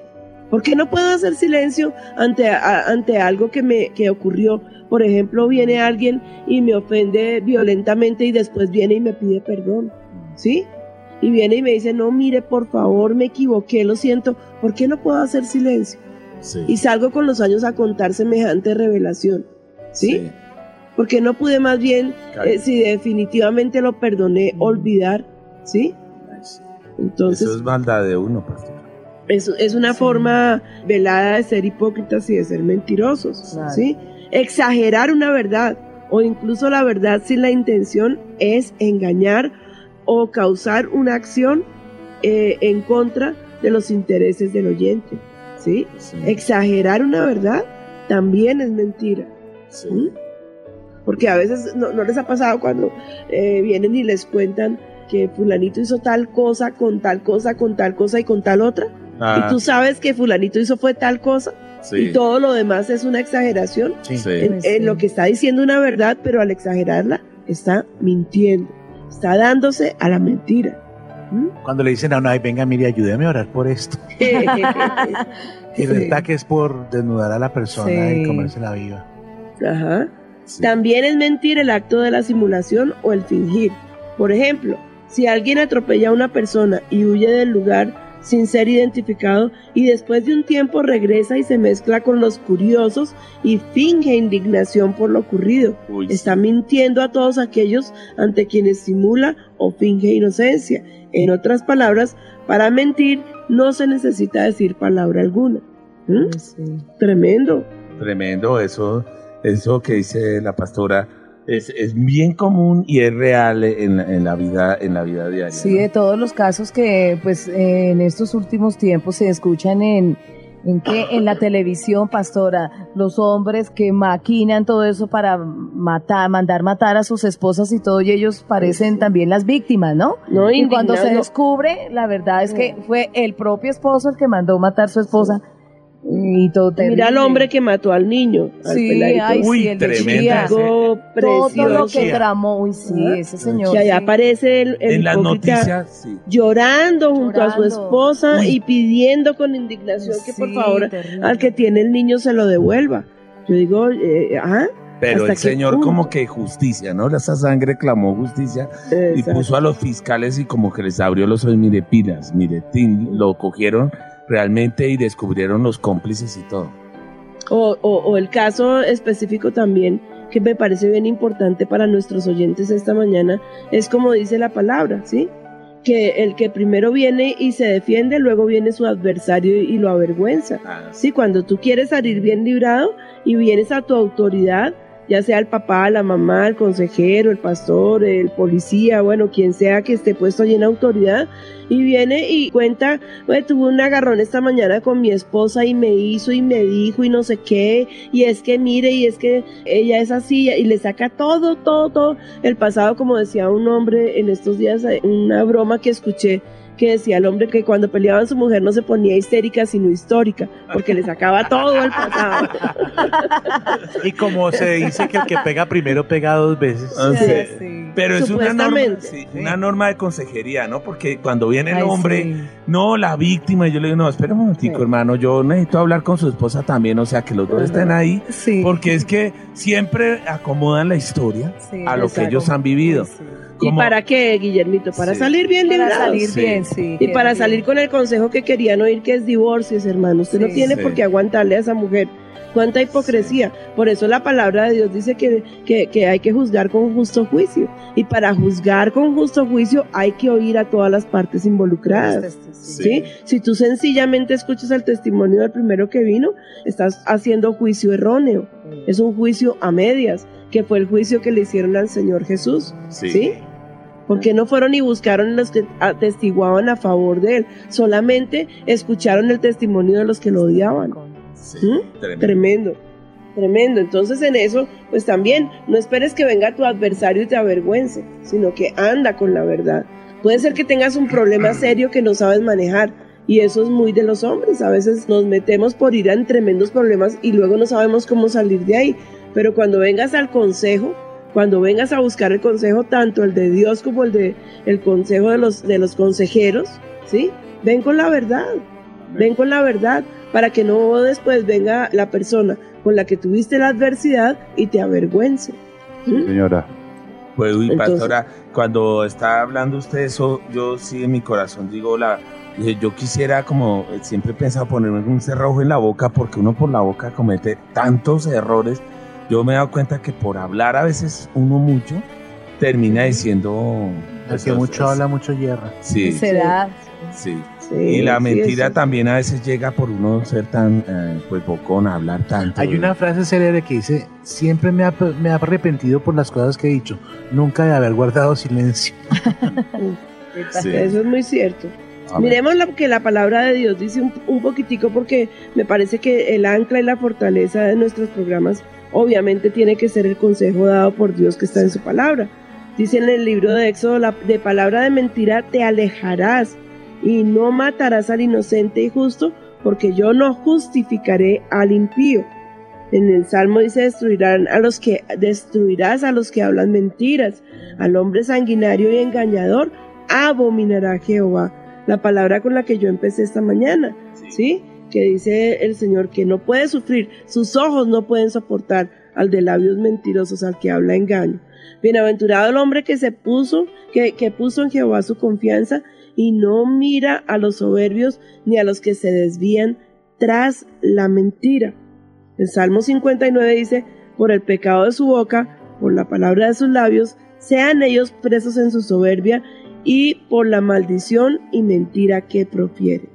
¿Por qué no puedo hacer silencio ante, a- ante algo que me que ocurrió? Por ejemplo, viene alguien y me ofende violentamente y después viene y me pide perdón, ¿sí? Y viene y me dice, no, mire, por favor, me equivoqué, lo siento. ¿Por qué no puedo hacer silencio? Sí. Y salgo con los años a contar semejante revelación, ¿sí? ¿Por qué no pude más bien, eh, si definitivamente lo perdoné, olvidar, ¿sí? Entonces, Eso es maldad de uno, pastor. Es, es una forma velada de ser hipócritas y de ser mentirosos, Claro. ¿sí? Exagerar una verdad o incluso la verdad sin la intención es engañar o causar una acción eh, en contra de los intereses del oyente, ¿sí? Exagerar una verdad también es mentira. ¿Mm? Porque a veces no, no les ha pasado cuando eh, vienen y les cuentan que fulanito hizo tal cosa con tal cosa, con tal cosa y con tal otra. Ah, Y tú sabes que fulanito hizo fue tal cosa sí, y todo lo demás es una exageración. Sí. sí. En, en sí. lo que está diciendo una verdad, pero al exagerarla está mintiendo. Está dándose a la mentira. ¿Mm? Cuando le dicen a uno, ay, venga, mire, ayúdeme a orar por esto. Y resulta que es por desnudar a la persona Sí. y comérsela viva. Ajá. sí. También es mentir el acto de la simulación o el fingir. Por ejemplo, si alguien atropella a una persona y huye del lugar sin ser identificado y después de un tiempo regresa y se mezcla con los curiosos y finge indignación por lo ocurrido, Uy, está mintiendo a todos aquellos ante quienes simula o finge inocencia. En otras palabras, para mentir no se necesita decir palabra alguna. ¿Mm? Sí. Tremendo. Tremendo, eso, eso que dice la pastora es, es bien común y es real en, en la vida, en la vida diaria. Sí, ¿no? de todos los casos que pues eh, en estos últimos tiempos se escuchan en en que en la televisión, pastora, los hombres que maquinan todo eso para matar, mandar matar a sus esposas y todo, y ellos parecen también las víctimas, ¿no? No, Y cuando se descubre, la verdad es que fue el propio esposo el que mandó matar a su esposa y todo Mira al terrible. hombre que mató al niño. Al Sí, ay, Uy, sí, el tremenda Todo lo que tramó, uy, sí, Ajá. ese señor. Que allá sí. aparece el, el En las noticias, sí. llorando junto a su esposa Uy. y pidiendo con indignación que por favor terrible. al que tiene el niño se lo devuelva. Yo digo, eh, ah, Pero ¿Hasta el señor punto? como que justicia, ¿no? Esa sangre clamó justicia y puso a los fiscales y como que les abrió los ojos, mire pilas, mire, tin, lo cogieron realmente y descubrieron los cómplices y todo. O, o- o el caso específico también, que me parece bien importante para nuestros oyentes esta mañana, es como dice la palabra, ¿sí? Que el que primero viene y se defiende, luego viene su adversario y lo avergüenza. Sí, cuando tú quieres salir bien librado y vienes a tu autoridad, ya sea el papá, la mamá, el consejero, el pastor, el policía, bueno, quien sea que esté puesto allí en autoridad, y viene y cuenta, "Oye, tuve un agarrón esta mañana con mi esposa y me hizo y me dijo y no sé qué, y es que mire, y es que ella es así, y le saca todo, todo, todo. El pasado, como decía un hombre en estos días, eh, una broma que escuché, que decía el hombre que cuando peleaban su mujer no se ponía histérica sino histórica, porque le sacaba todo el pasado. Y como se dice que el que pega primero pega dos veces. Ah, Sí, sí. sí. Pero es una norma, una norma de consejería, ¿no? Porque cuando viene el Ay, hombre, sí. no, la víctima, y yo le digo, no, espera un momentico, Sí. hermano, yo necesito hablar con su esposa también, o sea, que los dos estén ahí, Sí. porque es que siempre acomodan la historia Sí, a lo que ellos han vivido. ¿Y para qué, Guillermito? Para Sí. salir bien Para librados. salir Sí. bien, sí. Y para bien. salir con el consejo que querían oír, que es divorcios, hermano. Usted no tiene Sí. por qué aguantarle a esa mujer. Cuánta hipocresía. Por eso la palabra de Dios dice que, que, que hay que juzgar con justo juicio. Y para juzgar con justo juicio hay que oír a todas las partes involucradas. Sí. ¿sí? Si tú sencillamente escuchas el testimonio del primero que vino, estás haciendo juicio erróneo. Es un juicio a medias, que fue el juicio que le hicieron al Señor Jesús. ¿Sí? Porque no fueron y buscaron los que atestiguaban a favor de él, solamente escucharon el testimonio de los que lo odiaban. Sí, ¿Mm? tremendo. Tremendo, tremendo. Entonces en eso, pues también, no esperes que venga tu adversario y te avergüence, sino que anda con la verdad. Puede ser que tengas un problema serio que no sabes manejar. Y eso es muy de los hombres. A veces nos metemos por ir en tremendos problemas y luego no sabemos cómo salir de ahí. Pero cuando vengas al consejo, cuando vengas a buscar el consejo, tanto el de Dios como el de el consejo de los, de los consejeros, ¿sí? Ven con la verdad. Ven con la verdad para que no después venga la persona con la que tuviste la adversidad y te avergüence. ¿Mm? Señora. Pues, uy, Entonces- pastora, cuando está hablando usted eso, yo sí en mi corazón digo, la, dije, yo quisiera como, eh, siempre he pensado ponerme un cerrojo en la boca porque uno por la boca comete tantos errores. Yo me he dado cuenta que por hablar a veces uno mucho, termina diciendo... El que mucho es- habla, mucho hierra. Sí, Será. sí. Sí, y la sí, mentira también a veces llega por uno ser tan, eh, pues, bocón, hablar tanto. Hay una frase célebre que dice, siempre me ha, me ha arrepentido por las cosas que he dicho, nunca de haber guardado silencio. Sí. Eso es muy cierto. Miremos lo que la palabra de Dios dice un, un poquitico porque me parece que el ancla y la fortaleza de nuestros programas obviamente tiene que ser el consejo dado por Dios que está en su palabra. Dice en el libro de Éxodo, la, de palabra de mentira te alejarás y no matarás al inocente y justo porque yo no justificaré al impío. En el Salmo dice destruirán a los que destruirás a los que hablan mentiras, al hombre sanguinario y engañador abominará Jehová. La palabra con la que yo empecé esta mañana, ¿sí? Que dice el Señor que no puede sufrir, sus ojos no pueden soportar al de labios mentirosos, al que habla engaño. Bienaventurado el hombre que se puso, que, que puso en Jehová su confianza y no mira a los soberbios ni a los que se desvían tras la mentira. El Salmo 59 dice, por el pecado de su boca, por la palabra de sus labios, sean ellos presos en su soberbia y por la maldición y mentira que profiere.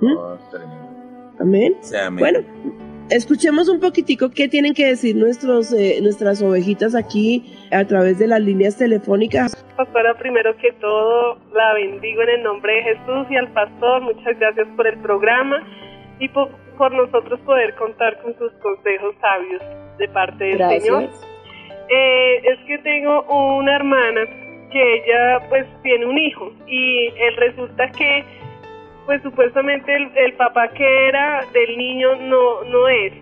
¿Mm? Oh, tremendo. Amén. Sí, amén. Bueno, escuchemos un poquitico qué tienen que decir nuestros, eh, nuestras ovejitas aquí a través de las líneas telefónicas. Pastora, primero que todo, la bendigo en el nombre de Jesús y al pastor. Muchas gracias por el programa y por, por nosotros poder contar con sus consejos sabios de parte del Señor. Gracias. Eh, es que tengo una hermana que ella pues tiene un hijo y él resulta que pues supuestamente el, el papá que era del niño no, no es.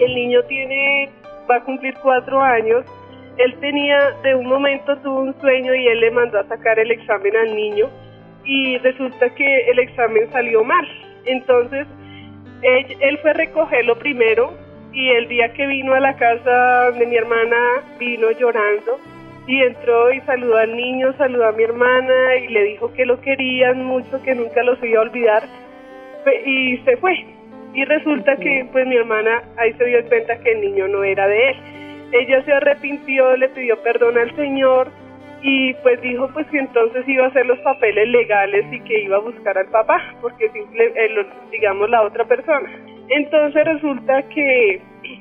El niño tiene, va a cumplir cuatro años. Él tenía, de un momento tuvo un sueño y él le mandó a sacar el examen al niño y resulta que el examen salió mal. Entonces, él, él fue a recogerlo primero y el día que vino a la casa de mi hermana vino llorando y entró y saludó al niño, saludó a mi hermana y le dijo que lo querían mucho, que nunca los iba a olvidar y se fue. Y resulta que pues mi hermana ahí se dio cuenta que el niño no era de él. Ella se arrepintió, le pidió perdón al Señor y pues dijo pues que entonces iba a hacer los papeles legales y que iba a buscar al papá, porque simple, eh, lo- digamos la otra persona. Entonces resulta que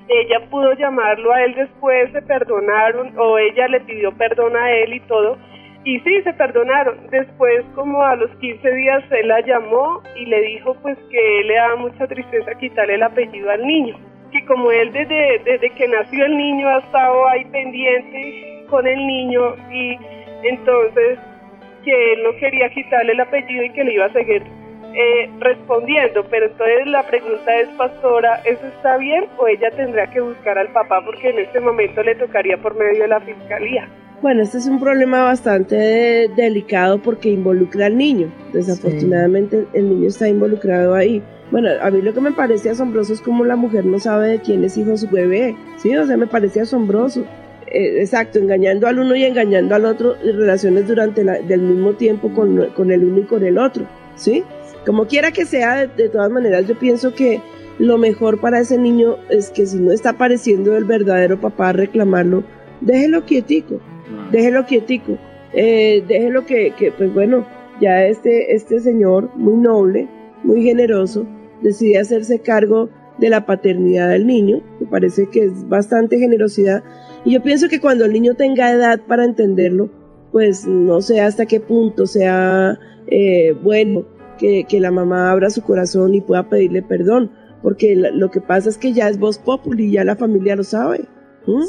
ella pudo llamarlo a él después, se perdonaron o ella le pidió perdón a él y todo. Y sí, se perdonaron. Después, como a los 15 días, él la llamó y le dijo pues que le daba mucha tristeza quitarle el apellido al niño. Que como él desde, desde que nació el niño ha estado ahí pendiente con el niño y entonces que él no quería quitarle el apellido y que le iba a seguir eh, respondiendo. Pero entonces la pregunta es, pastora, ¿eso está bien o ella tendrá que buscar al papá porque en este momento le tocaría por medio de la fiscalía? Bueno, este es un problema bastante delicado porque involucra al niño. Desafortunadamente el niño está involucrado ahí. Bueno, a mí lo que me parece asombroso es como la mujer no sabe de quién es hijo su bebé. Sí, o sea, me parece asombroso. Eh, exacto, engañando al uno y engañando al otro, y relaciones durante la, del mismo tiempo con, con el uno y con el otro. ¿Sí? Como quiera que sea, de, de todas maneras, yo pienso que lo mejor para ese niño es que si no está apareciendo el verdadero papá a reclamarlo, déjelo quietico déjelo quietico, eh, déjelo que, que, pues bueno, ya este, este señor muy noble, muy generoso, decide hacerse cargo de la paternidad del niño, me parece que es bastante generosidad, y yo pienso que cuando el niño tenga edad para entenderlo, pues no sé hasta qué punto sea eh, bueno que, que la mamá abra su corazón y pueda pedirle perdón, porque lo que pasa es que ya es voz populi, ya la familia lo sabe. ¿Mm?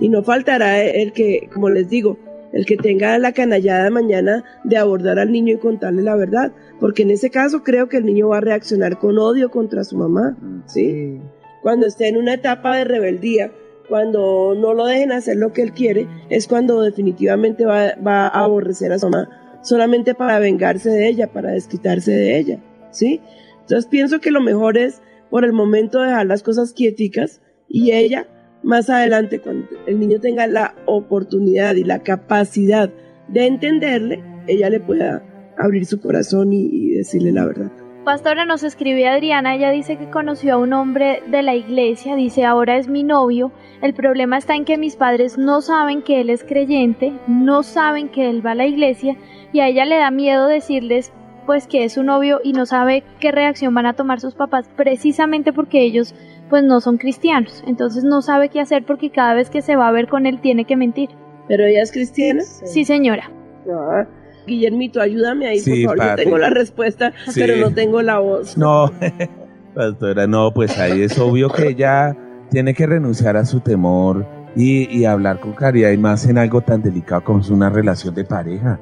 Y no faltará el que, como les digo, el que tenga la canallada mañana de abordar al niño y contarle la verdad, porque en ese caso creo que el niño va a reaccionar con odio contra su mamá, ¿sí? Cuando esté en una etapa de rebeldía, cuando no lo dejen hacer lo que él quiere, es cuando definitivamente va, va a aborrecer a su mamá, solamente para vengarse de ella, para desquitarse de ella, ¿sí? Entonces pienso que lo mejor es por el momento dejar las cosas quieticas y ella más adelante, cuando el niño tenga la oportunidad y la capacidad de entenderle, ella le pueda abrir su corazón y, y decirle la verdad. Pastora, nos escribe Adriana, ella dice que conoció a un hombre de la iglesia, dice ahora es mi novio, el problema está en que mis padres no saben que él es creyente, no saben que él va a la iglesia y a ella le da miedo decirles pues que es su novio y no sabe qué reacción van a tomar sus papás precisamente porque ellos pues no son cristianos. Entonces no sabe qué hacer porque cada vez que se va a ver con él tiene que mentir. ¿Pero ella es cristiana? Sí, señora. Ah, Guillermito, ayúdame ahí, Sí, por favor. Yo tengo la respuesta, Sí. pero no tengo la voz. No, pastora, no, pues ahí es obvio que ella tiene que renunciar a su temor y, y hablar con claridad y más en algo tan delicado como es una relación de pareja.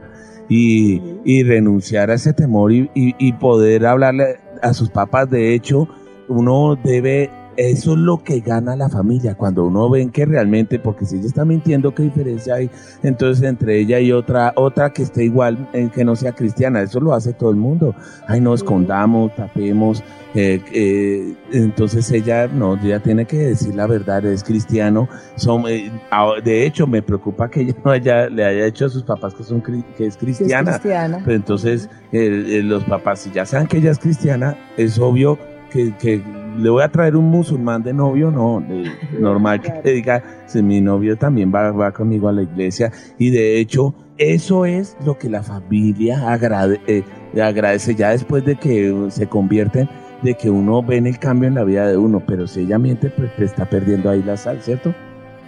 Y, y renunciar a ese temor y poder hablarle a sus papás. De hecho, uno debe, eso es lo que gana la familia, cuando uno ven que realmente, porque si ella está mintiendo, ¿qué diferencia hay entonces entre ella y otra, otra que esté igual, en que no sea cristiana? Eso lo hace todo el mundo. Ay, no escondamos, tapemos. eh, eh, entonces ella no, ella tiene que decir la verdad, es cristiano. Son, eh, de hecho, me preocupa que ella no haya, le haya hecho a sus papás que, son, que es Sí, es cristiana. cristiana. Pero entonces los papás, si ya saben que ella es cristiana, es obvio que, que le voy a traer un musulmán de novio, no, de- normal que le diga, si mi novio también va, va conmigo a la iglesia. Y de hecho, eso es lo que la familia agrade- eh, agradece ya después de que se convierten, de que uno ve el cambio en la vida de uno, pero si ella miente, pues te está perdiendo ahí la sal, ¿cierto?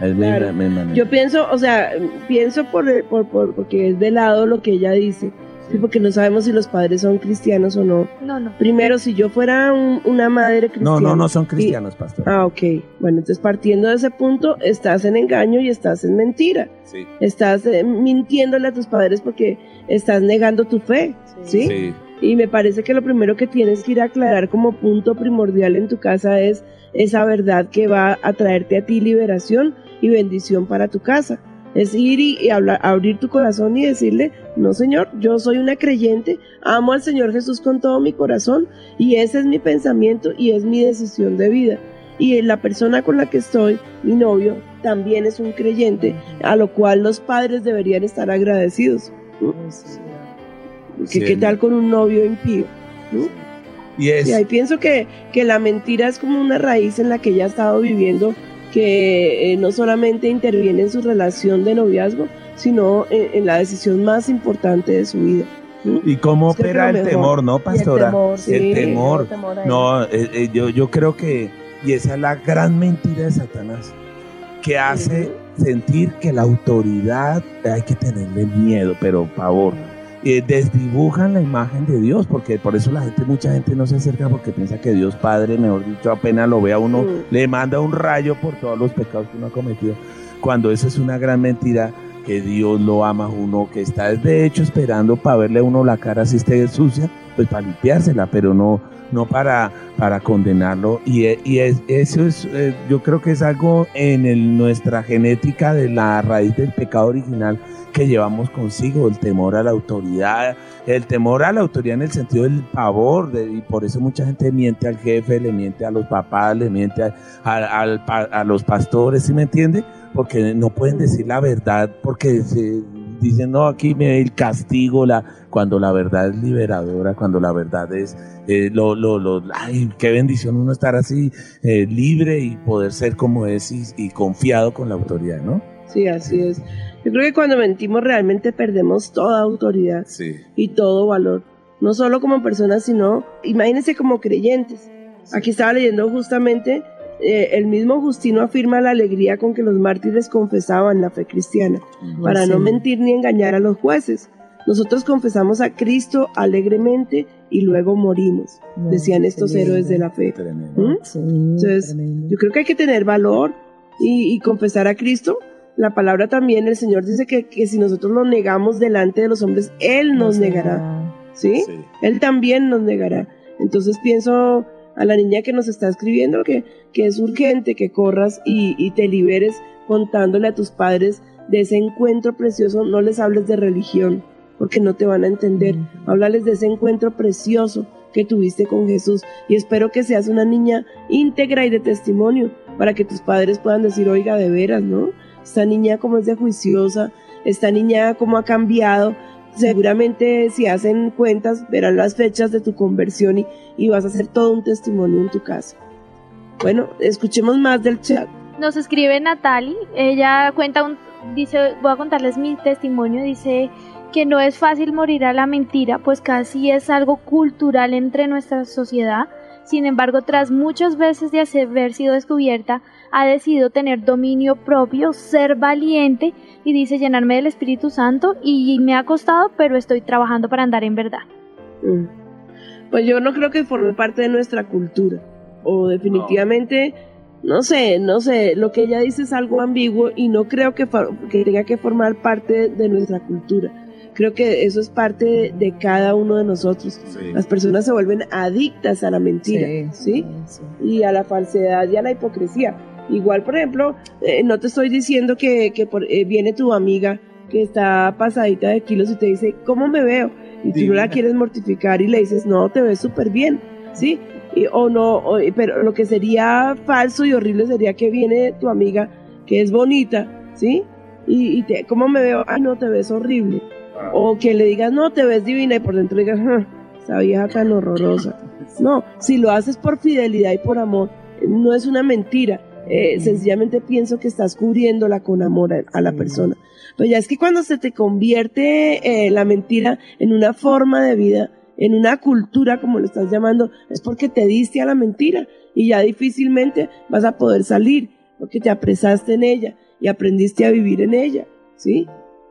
Mi- Claro. mi. Yo pienso, o sea, pienso por, por, por- porque es de lado lo que ella dice. Sí, porque no sabemos si los padres son cristianos o no. No, no. Primero, si yo fuera un- una madre cristiana. no, no, no son y- cristianos, pastor. Ah, ok. Bueno, entonces partiendo de ese punto, estás en engaño y estás en mentira. Sí. Estás eh, mintiéndole a tus padres porque estás negando tu fe, ¿sí? Sí. Y me parece que lo primero que tienes que ir a aclarar como punto primordial en tu casa es esa verdad que va a traerte a ti liberación y bendición para tu casa. Es ir y, y hablar, abrir tu corazón y decirle, no Señor, yo soy una creyente, amo al Señor Jesús con todo mi corazón y ese es mi pensamiento y es mi decisión de vida. Y la persona con la que estoy, mi novio, también es un creyente, a lo cual los padres deberían estar agradecidos. ¿no? ¿Qué, Sí, qué el- tal con un novio impío? Y ahí pienso que, que la mentira es como una raíz en la que ella ha estado viviendo, que eh, no solamente interviene en su relación de noviazgo, sino en, en la decisión más importante de su vida. ¿Y cómo Es que opera el temor, no, Y el pastora? temor, sí, el temor. el temor ahí. No, eh, yo, yo creo que, y esa es la gran mentira de Satanás, que hace sentir que la autoridad hay que tenerle miedo, pero pavor. Eh, desdibujan la imagen de Dios, porque por eso la gente, mucha gente no se acerca porque piensa que Dios Padre, mejor dicho, apenas lo ve a uno, Mm. le manda un rayo por todos los pecados que uno ha cometido, cuando eso es una gran mentira, que Dios lo ama a uno, que está de hecho esperando para verle a uno la cara si esté sucia, pues para limpiársela, pero no, no para, para condenarlo. Y, e- y es- eso es, eh, yo creo que es algo en el- nuestra genética de la raíz del pecado original que llevamos consigo, el temor a la autoridad, el temor a la autoridad en el sentido del pavor, de- y por eso mucha gente miente al jefe, le miente a los papás, le miente a, a- a los pastores, ¿sí me entiende? Porque no pueden decir la verdad, porque se dicen, no, aquí me el castigo, la, cuando la verdad es liberadora, cuando la verdad es, eh, lo, lo, lo, ay, qué bendición uno estar así, eh, libre y poder ser como es y, y confiado con la autoridad, ¿no? Sí, así es. Yo creo que cuando mentimos realmente perdemos toda autoridad Sí. y todo valor. No solo como personas, sino, imagínense como creyentes. Aquí estaba leyendo justamente, eh, el mismo Justino afirma la alegría con que los mártires confesaban la fe cristiana, para no mentir ni engañar a los jueces. Nosotros confesamos a Cristo alegremente y luego morimos, No, decían estos héroes de la fe. Tremendo. ¿Mm? Sí, Entonces, tremendo. Yo creo que hay que tener valor y, y confesar a Cristo. La palabra también, el Señor dice que, que si nosotros lo negamos delante de los hombres, Él nos negará. ¿sí? Sí. Él también nos negará. Entonces pienso a la niña que nos está escribiendo que, que es urgente que corras y, y te liberes contándole a tus padres de ese encuentro precioso. No les hables de religión porque no te van a entender. Háblales de ese encuentro precioso que tuviste con Jesús. Y espero que seas una niña íntegra y de testimonio para que tus padres puedan decir, oiga, de veras, ¿no? Esta niña como es de juiciosa, esta niña como ha cambiado. Seguramente si hacen cuentas verán las fechas de tu conversión y, y vas a hacer todo un testimonio en tu casa. Bueno, escuchemos más del chat. Nos escribe Natalie, ella cuenta un, dice, voy a contarles mi testimonio, dice que no es fácil morir a la mentira, pues casi es algo cultural entre nuestra sociedad. Sin embargo, tras muchas veces de haber sido descubierta, ha decidido tener dominio propio, ser valiente y dice llenarme del Espíritu Santo y me ha costado, pero estoy trabajando para andar en verdad. Mm. Pues yo no creo que forme parte de nuestra cultura. O definitivamente, no, sé, no sé, lo que ella dice es algo ambiguo y no creo que, que tenga que formar parte de nuestra cultura. Creo que eso es parte de, cada uno de nosotros. Las personas se vuelven adictas a la mentira, ¿sí? Y a la falsedad y a la hipocresía. Igual, por ejemplo, eh, no te estoy diciendo que, que por, eh, viene tu amiga que está pasadita de kilos y te dice, ¿cómo me veo? Y tú no la quieres mortificar y le dices, no, te ves súper bien, ¿sí? Y, o no, pero lo que sería falso y horrible sería que viene tu amiga que es bonita, ¿sí? Y, y te, ¿cómo me veo? Ay, no, te ves horrible. O que le digas, no, te ves divina y por dentro digas, ¡Ah, esa vieja tan horrorosa. No, si lo haces por fidelidad y por amor, no es una mentira. Eh, sencillamente pienso que estás cubriéndola con amor a, la persona. Pero ya es que cuando se te convierte eh, la mentira en una forma de vida, en una cultura, como lo estás llamando, es porque te diste a la mentira y ya difícilmente vas a poder salir, porque te apresaste en ella y aprendiste a vivir en ella, ¿sí?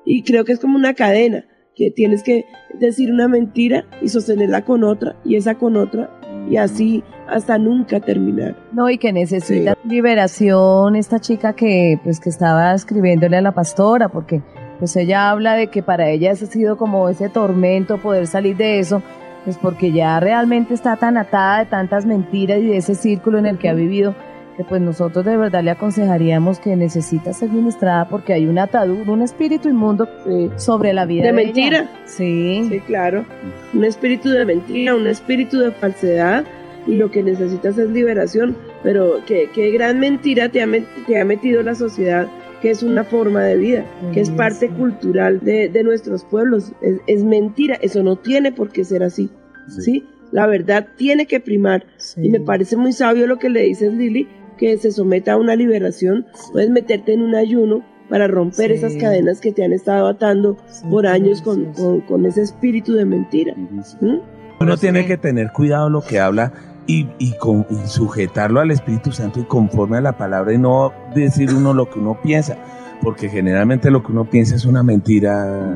Y creo que es como una cadena, que tienes que decir una mentira y sostenerla con otra, y esa con otra, y así hasta nunca terminar. No, y que necesita liberación esta chica que pues que estaba escribiéndole a la pastora, porque pues ella habla de que para ella ese ha sido como ese tormento poder salir de eso, pues porque ya realmente está tan atada de tantas mentiras y de ese círculo en el que ha vivido que pues nosotros de verdad le aconsejaríamos que necesita ser ministrada porque hay una atadura, un espíritu inmundo eh, sobre la vida de, de mentira. Sí. Sí, claro. Un espíritu de mentira, un espíritu de falsedad y lo que necesitas es liberación. Pero qué, qué gran mentira te ha, te ha metido la sociedad que es una forma de vida, que es parte cultural de, de nuestros pueblos. Es, es, mentira, eso no tiene por qué ser así. ¿sí? ¿sí? La verdad tiene que primar. Sí. Y me parece muy sabio lo que le dices, Lili, que se someta a una liberación, puedes meterte en un ayuno para romper sí. esas cadenas que te han estado atando sí, por años con, con, con, ese espíritu de mentira. ¿Mm? Uno tiene que tener cuidado lo que habla y, y, con, y, sujetarlo al Espíritu Santo y conforme a la palabra y no decir uno lo que uno piensa, porque generalmente lo que uno piensa es una mentira,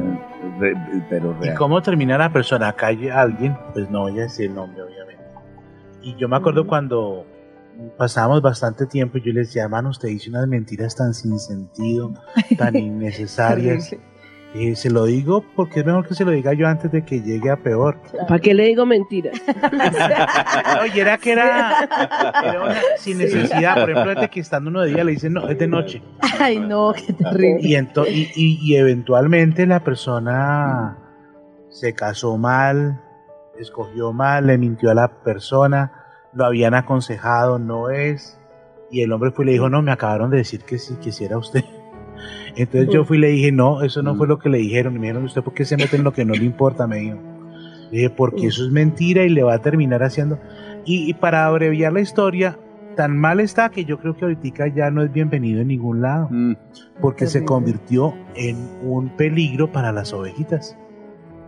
re, pero real. ¿Y cómo termina la persona? Acá hay alguien, pues no voy a decir el nombre, obviamente. Y yo me acuerdo cuando pasábamos bastante tiempo y yo les decía, hermano, usted dice unas mentiras tan sin sentido, tan innecesarias. Eh, se lo digo porque es mejor que se lo diga yo antes de que llegue a peor. ¿Para qué le digo mentiras? Oye, era que era, era una, sin necesidad. Por ejemplo, desde que estando uno de día le dicen, no, es de noche. Ay, no, qué terrible. Y, ento, y, y, y eventualmente la persona se casó mal, escogió mal, le mintió a la persona lo habían aconsejado, no es. Y el hombre fue y le dijo, no, me acabaron de decir que sí, quisiera usted. Entonces yo fui y le dije, no, eso no fue lo que le dijeron. Y me dijeron, ¿usted por qué se mete en lo que no le importa? Me dijo. Le dije, porque eso es mentira y le va a terminar haciendo. Y, y para abreviar la historia, tan mal está que yo creo que ahorita ya no es bienvenido en ningún lado. Mm. Porque se convirtió en un peligro para las ovejitas.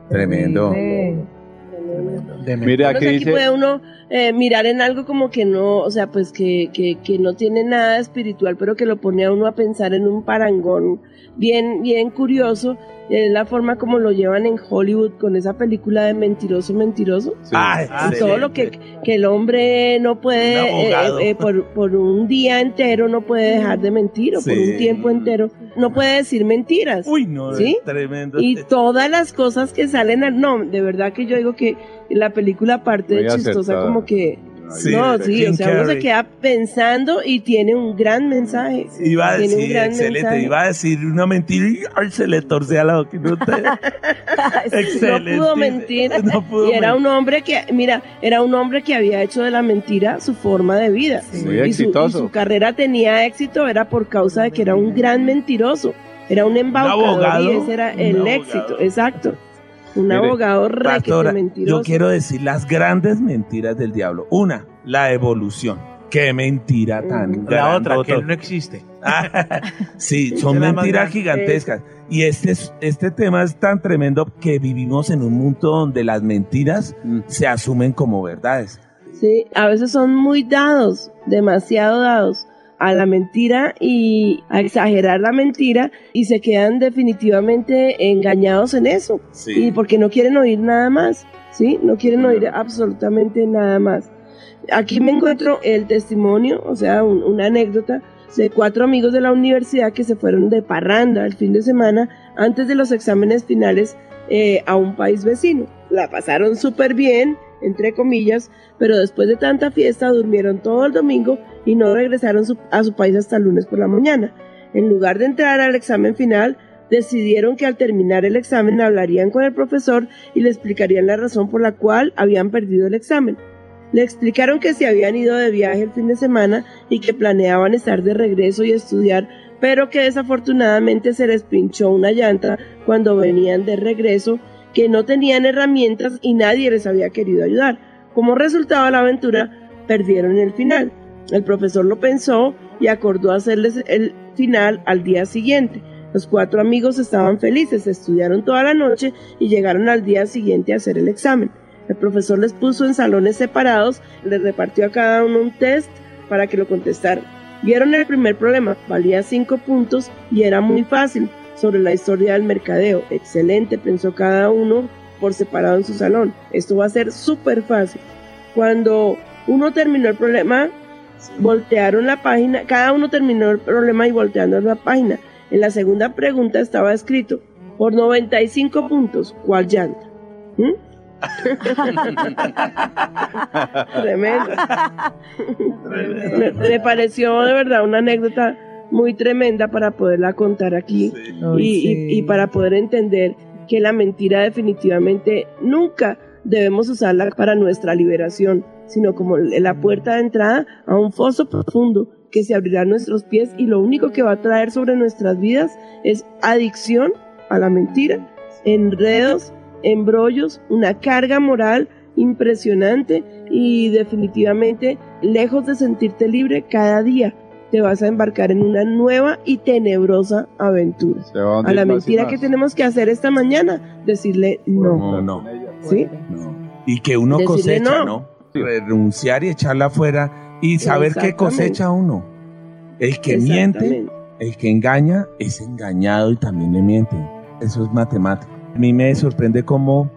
Tremendo. De Mira, aquí, aquí dice... puede uno eh, mirar en algo como que no, o sea, pues que, que, que, no tiene nada espiritual, pero que lo pone a uno a pensar en un parangón bien, bien curioso. Es la forma como lo llevan en Hollywood con esa película de mentiroso, mentiroso. Sí. Ah, y todo lo que, que, el hombre no puede, eh, eh, por, por, un día entero no puede dejar de mentir, o sí. por un tiempo entero no puede decir mentiras. Uy, no, ¿sí? tremendo. Y todas las cosas que salen, a, no, de verdad que yo digo que la película parte de chistosa como que Sí, no, sí, Jim o sea, uno se queda pensando y tiene un gran mensaje. Iba a tiene decir, excelente, mensaje. iba a decir una mentira y ay, se le torcía la boca. No, te... excelente. no pudo mentir. No pudo y era mentir. un hombre que, mira, era un hombre que había hecho de la mentira su forma de vida. Sí. Muy y exitoso. Su, y su carrera tenía éxito, era por causa de que era un gran mentiroso. Era un embaucador y ese era el éxito, exacto. Un Mire, abogado pastora, mentiroso. Yo quiero decir las grandes mentiras del diablo. Una, la evolución. Qué mentira tan La otra, que él no existe. sí, son mentiras grande. gigantescas. Y este, es- este tema es tan tremendo que vivimos en un mundo donde las mentiras se asumen como verdades. Sí, a veces son muy dados, demasiado dados a la mentira y a exagerar la mentira y se quedan definitivamente engañados en eso. Sí. Y porque no quieren oír nada más, ¿sí? No quieren oír absolutamente nada más. Aquí me encuentro el testimonio, o sea, un- una anécdota de cuatro amigos de la universidad que se fueron de parranda el fin de semana antes de los exámenes finales eh, a un país vecino. La pasaron súper bien, entre comillas, pero después de tanta fiesta durmieron todo el domingo y no regresaron a su país hasta el lunes por la mañana. En lugar de entrar al examen final, decidieron que al terminar el examen hablarían con el profesor y le explicarían la razón por la cual habían perdido el examen. Le explicaron que se habían ido de viaje el fin de semana y que planeaban estar de regreso y estudiar, pero que desafortunadamente se les pinchó una llanta cuando venían de regreso, que no tenían herramientas y nadie les había querido ayudar. Como resultado de la aventura, perdieron el final. El profesor lo pensó y acordó hacerles el final al día siguiente. Los cuatro amigos estaban felices, estudiaron toda la noche y llegaron al día siguiente a hacer el examen. El profesor les puso en salones separados, les repartió a cada uno un test para que lo contestaran. Vieron el primer problema, valía cinco puntos y era muy fácil, sobre la historia del mercadeo. Excelente, pensó cada uno por separado en su salón. Esto va a ser súper fácil. Cuando uno terminó el problema, voltearon la página, cada uno terminó el problema y volteando la página. En la segunda pregunta estaba escrito, por 95 puntos, ¿cuál llanta? ¿Mm? Tremendo. me, me pareció de verdad una anécdota muy tremenda para poderla contar aquí y, y- y para poder entender que la mentira definitivamente nunca debemos usarla para nuestra liberación, sino como la puerta de entrada a un foso profundo que se abrirá a nuestros pies y lo único que va a traer sobre nuestras vidas es adicción a la mentira, enredos, embrollos, una carga moral impresionante y definitivamente lejos de sentirte libre cada día te vas a embarcar en una nueva y tenebrosa aventura. A la mentira que tenemos que hacer esta mañana, decirle no. No, no. ¿Sí? Y que uno Decirle cosecha, no. ¿no? Renunciar y echarla afuera y saber qué cosecha uno. El que miente, el que engaña, es engañado y también le miente. Eso es matemático. A mí me sorprende cómo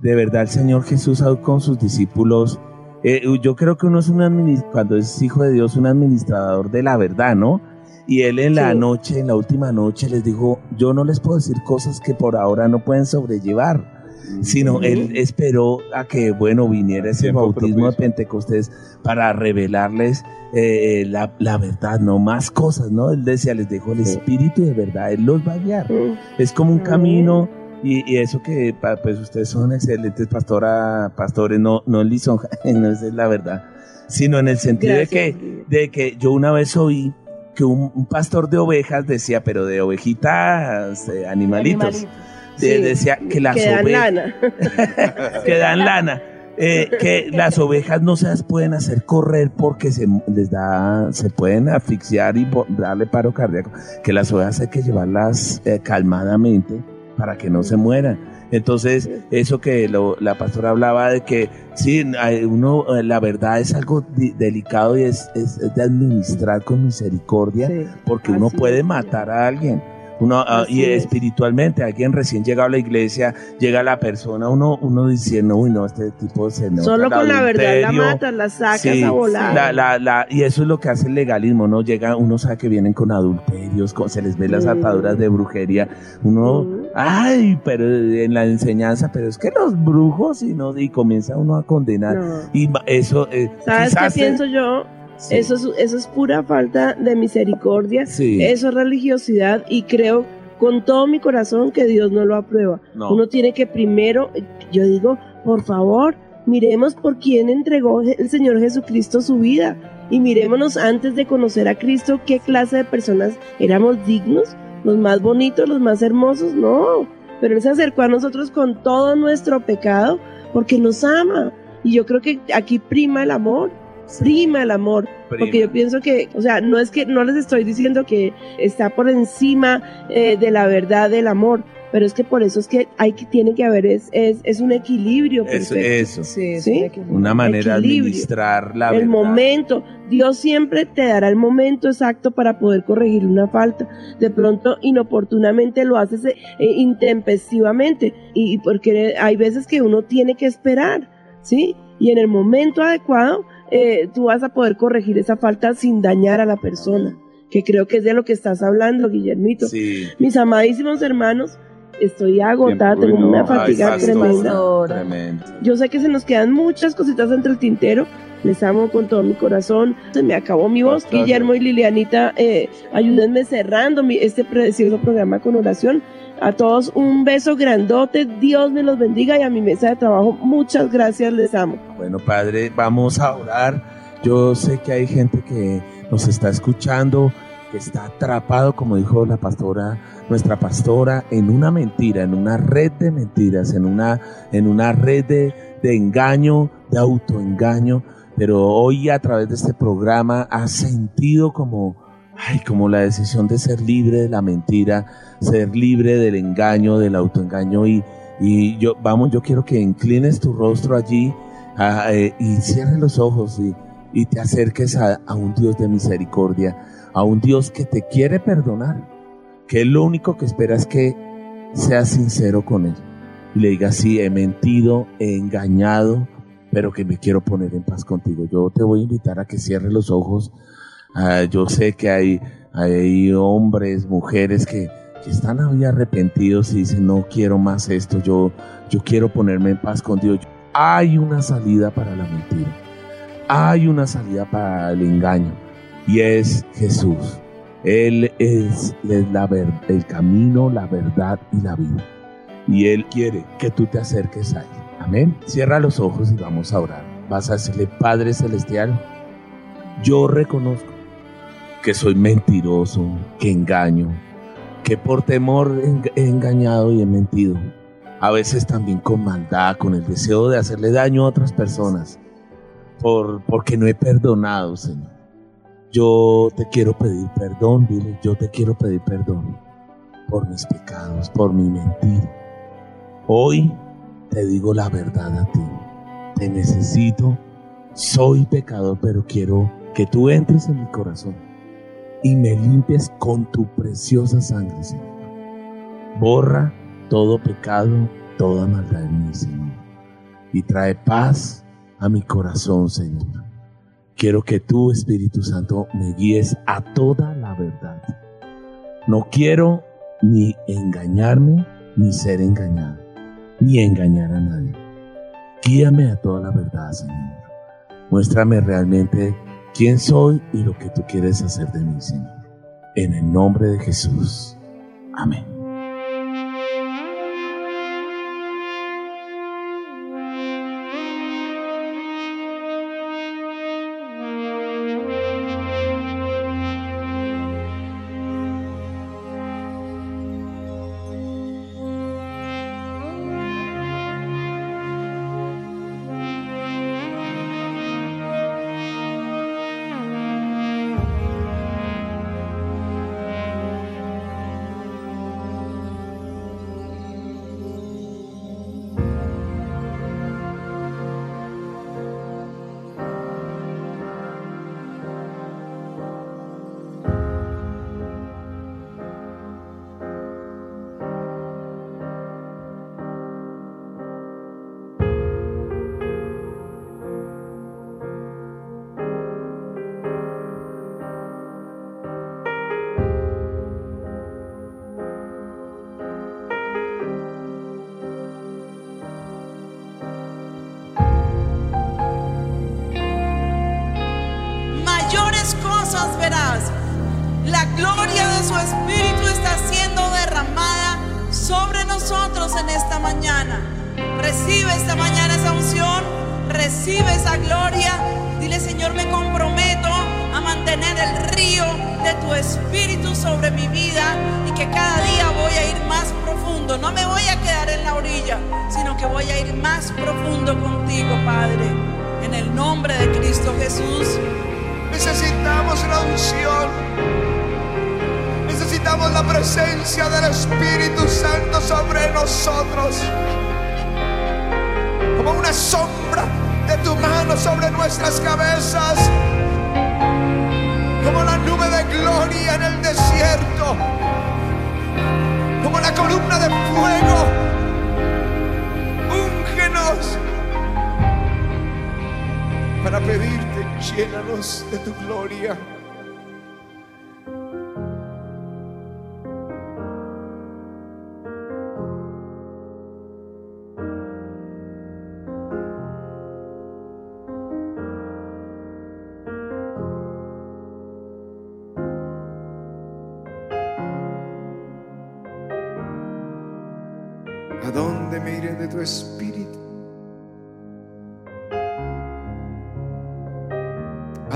de verdad el Señor Jesús con sus discípulos, eh, yo creo que uno es un cuando es hijo de Dios, un administrador de la verdad, ¿no? Y él en la Sí. noche, en la última noche, les dijo, yo no les puedo decir cosas que por ahora no pueden sobrellevar, sino él esperó a que, bueno, viniera ese Tiempo bautismo de. Pentecostés para revelarles eh, la, la verdad, no más cosas, ¿no? Él decía, les dejo el espíritu de verdad, él los va a guiar. Es como un camino y, y eso que pues ustedes son excelentes pastora, pastores, no, no en lisonja, no es la verdad, sino en el sentido Gracias, de que, de que yo una vez oí que un, un pastor de ovejas decía, pero de ovejitas, eh, animalitos, de- Sí, decía que las que dan ovejas lana. que dan lana. eh, que las ovejas no se las pueden hacer correr porque se les da, se pueden asfixiar y darle paro cardíaco. Que las ovejas hay que llevarlas eh, calmadamente para que no se mueran. Entonces, eso que lo- la pastora hablaba de que sí, uno, eh, la verdad es algo di- delicado y es, es- es de administrar con misericordia Sí, porque uno puede matar a alguien. Uno, ah, y es. espiritualmente, alguien recién llegado a la iglesia, llega la persona, uno, uno diciendo, uy, no, este tipo se nota Solo con la verdad la adulterio". matas, la sacas Sí, a volar. la- la- la- y eso es lo que hace el legalismo, ¿no? Llega, uno sabe que vienen con adulterios, con- se les ve las ataduras de brujería. Uno, Mm. ay, pero en la enseñanza, pero es que los brujos, y, no, y comienza uno a condenar. No. Y eso, eh, ¿Sabes qué eh, pienso yo? Sí, Eso, es, eso es pura falta de misericordia. sí, Eso es religiosidad y creo con todo mi corazón que Dios no lo aprueba. no. Uno tiene que primero, yo digo, por favor, miremos por quién entregó el Señor Jesucristo su vida y mirémonos antes de conocer a Cristo qué clase de personas éramos dignos, los más bonitos, los más hermosos, no, pero Él se acercó a nosotros con todo nuestro pecado porque nos ama y yo creo que aquí prima el amor. Prima el amor. Prima. Porque yo pienso que, o sea, no es que, no les estoy diciendo que está por encima eh, de la verdad del amor, pero es que por eso es que hay que, tiene que haber, es, es, es un equilibrio Eso, perfecto. eso. Sí, es ¿Sí? un equilibrio. Una manera de administrar la el verdad. momento. Dios siempre te dará el momento exacto para poder corregir una falta. De pronto, inoportunamente lo haces eh, intempestivamente. Y, y porque hay veces que uno tiene que esperar, ¿sí? Y en el momento adecuado, eh, tú vas a poder corregir esa falta sin dañar a la persona. Que creo que es de lo que estás hablando, Guillermito. Sí. Mis amadísimos hermanos, estoy agotada, Tiempo, tengo uy, una no, fatiga Ay, tremenda. Tremendo. Yo sé que se nos quedan muchas cositas entre el tintero. Les amo con todo mi corazón. Se me acabó mi voz. Pastor. Guillermo y Lilianita, eh, ayúdenme cerrando mi- este precioso programa con oración. A todos un beso grandote. Dios me los bendiga y a mi mesa de trabajo muchas gracias. Les amo. Bueno, Padre, vamos a orar. Yo sé que hay gente que nos está escuchando, que está atrapado, como dijo la pastora, nuestra pastora, en una mentira, en una red de mentiras, en una, en una red de, de engaño, de autoengaño. Pero hoy a través de este programa ha sentido como, ay, como la decisión de ser libre de la mentira, ser libre del engaño, del autoengaño y, y yo, vamos, yo quiero que inclines tu rostro allí ah, eh, y cierres los ojos y, y te acerques a, a un Dios de misericordia, a un Dios que te quiere perdonar, que lo único que espera es que seas sincero con Él. Le digas, sí, he mentido, he engañado, pero que me quiero poner en paz contigo. Yo te voy a invitar a que cierres los ojos. Ah, yo sé que hay, hay hombres, mujeres que, que están ahí arrepentidos y dicen, no quiero más esto, yo, yo quiero ponerme en paz con Dios. Hay una salida para la mentira. Hay una salida para el engaño. Y es Jesús. Él es, es la ver- el camino, la verdad y la vida. Y Él quiere que tú te acerques a Él. Amén. Cierra los ojos y vamos a orar. Vas a decirle, Padre Celestial, yo reconozco que soy mentiroso, que engaño, que por temor he engañado y he mentido. A veces también con maldad, con el deseo de hacerle daño a otras personas, por, porque no he perdonado, Señor. Yo te quiero pedir perdón, dile, yo te quiero pedir perdón por mis pecados, por mi mentir. Hoy te digo la verdad a ti. Te necesito, soy pecador, pero quiero que tú entres en mi corazón y me limpies con tu preciosa sangre, Señor. Borra todo pecado, toda maldad en mí, Señor. Y trae paz a mi corazón, Señor. Quiero que tú, Espíritu Santo, me guíes a toda la verdad. No quiero ni engañarme, ni ser engañado, ni engañar a nadie. Guíame a toda la verdad, Señor. Muéstrame realmente quién soy y lo que tú quieres hacer de mí, Señor. En el nombre de Jesús. Amén.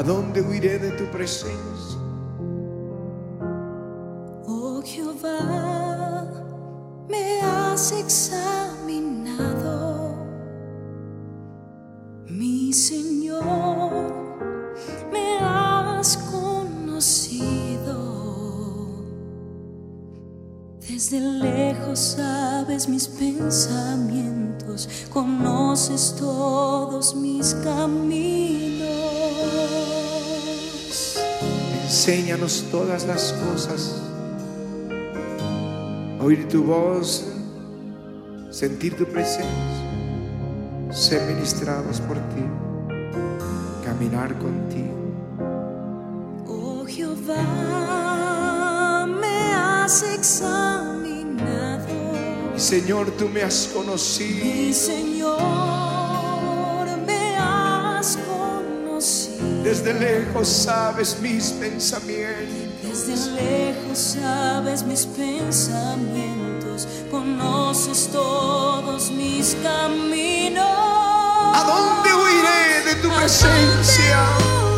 Dónde huiré de tu presencia? Oh Jehová, me has examinado, mi Señor, me has conocido. Desde lejos sabes mis pensamientos, conoces todos mis caminos. Enséñanos todas las cosas. Oír tu voz, sentir tu presencia, ser ministrados por ti, caminar contigo. Oh Jehová, me has examinado. Y Señor, tú me has Mi conocido. Señor, Desde lejos sabes mis pensamientos. Desde lejos sabes mis pensamientos, conoces todos mis caminos. ¿A dónde huiré de tu presencia?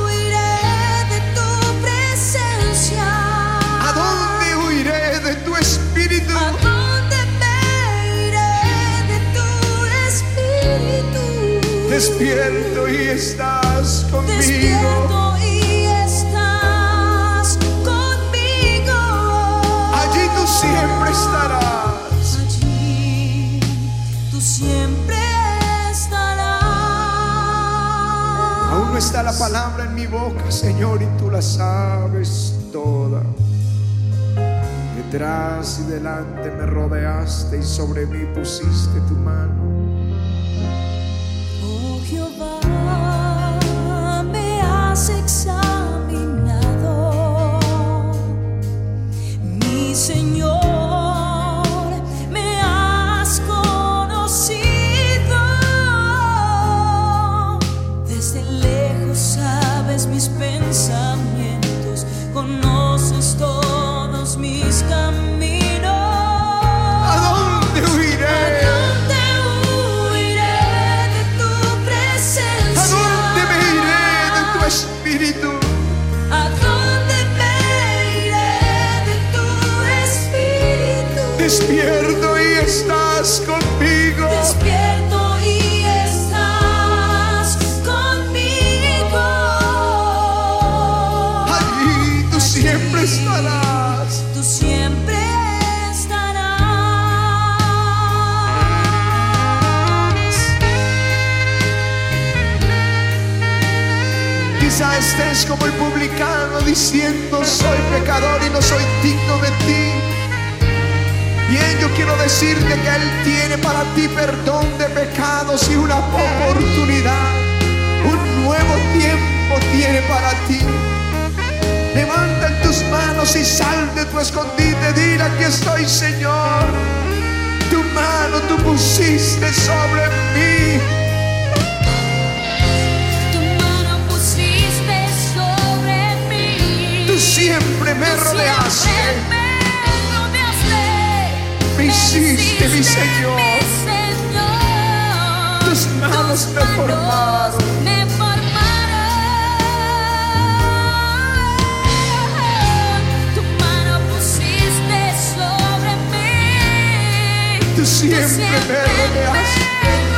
Huiré de tu presencia. ¿A dónde huiré de tu espíritu? Despierto y estás conmigo. Despierto y estás conmigo. Allí tú siempre estarás. Allí tú siempre estarás. Aún no está la palabra en mi boca, Señor, y tú la sabes toda. Detrás y delante me rodeaste y sobre mí pusiste tu mano. Me diciendo soy pecador y no soy digno de ti. Bien, yo quiero decirte que Él tiene para ti perdón de pecados y una oportunidad. Un nuevo tiempo tiene para ti. Levanta en tus manos y sal de tu escondite. Dile aquí estoy, Señor. Tu mano tú pusiste sobre mí. Me rodeaste. me hiciste, mi Señor. Tus manos me formaron. me formaron. Tu mano pusiste sobre mí. Tú siempre me rodeaste.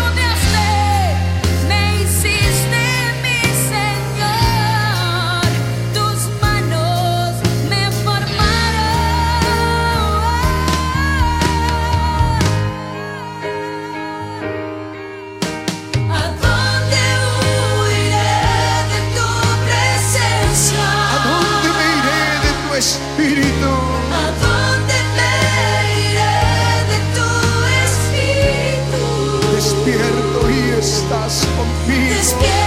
peace.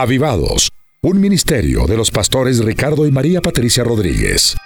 Avivados, un ministerio de los pastores Ricardo y María Patricia Rodríguez.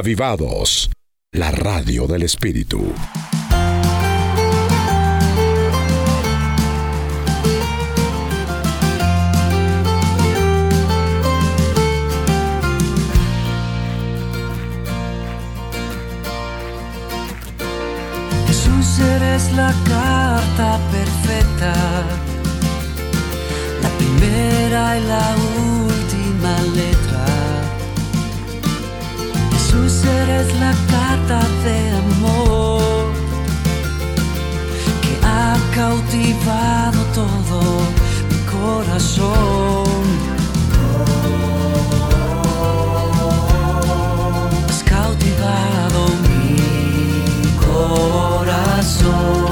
Avivados, la radio del Espíritu. Jesús, eres la carta perfecta, la primera y la última eres la carta de amor que ha cautivado todo mi corazón. Has cautivado mi corazón.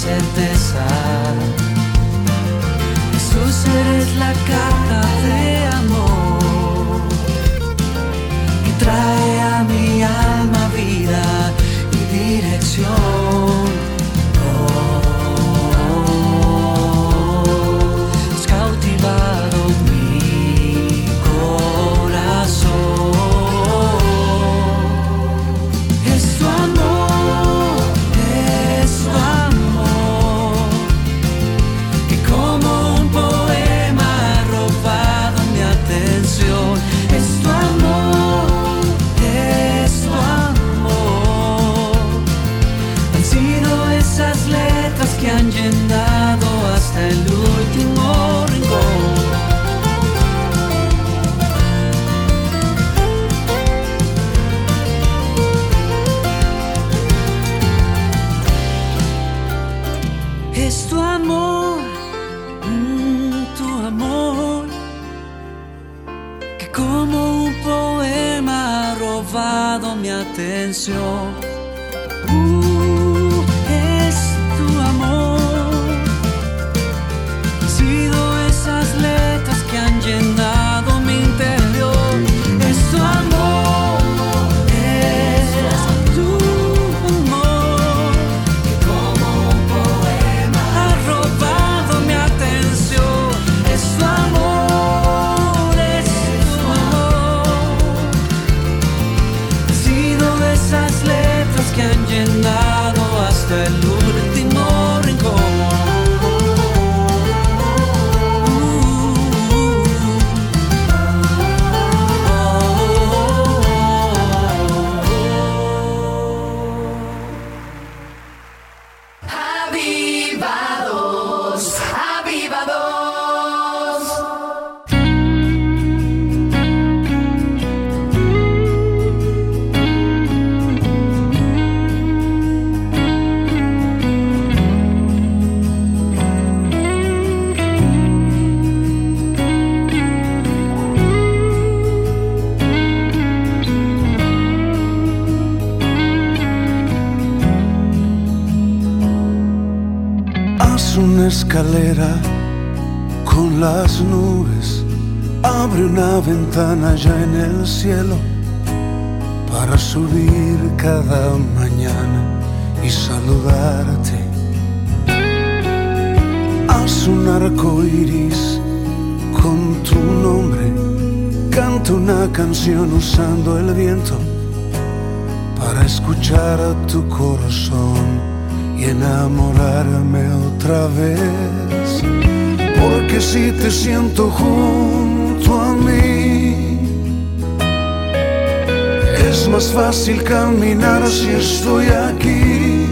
certeza. Jesús eres la cara. para subir cada mañana y saludarte. Haz un arco iris con tu nombre, canta una canción usando el viento para escuchar a tu corazón y enamorarme otra vez. Porque si te siento junto a mí, es más fácil caminar si estoy aquí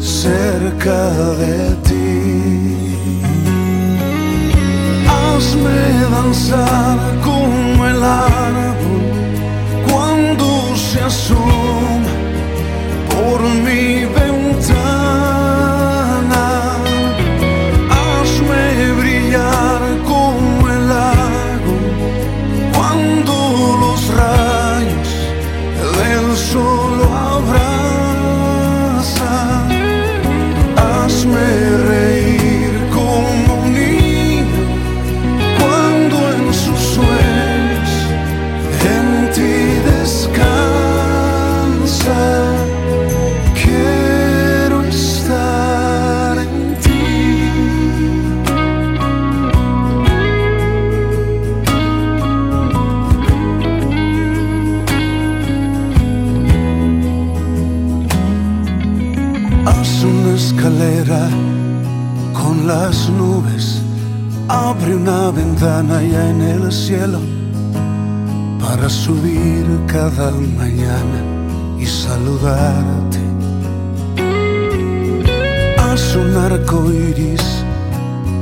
cerca de ti. Hazme danzar como el árbol cuando se asoma por mí. Cielo para subir cada mañana y saludarte. Haz un arco iris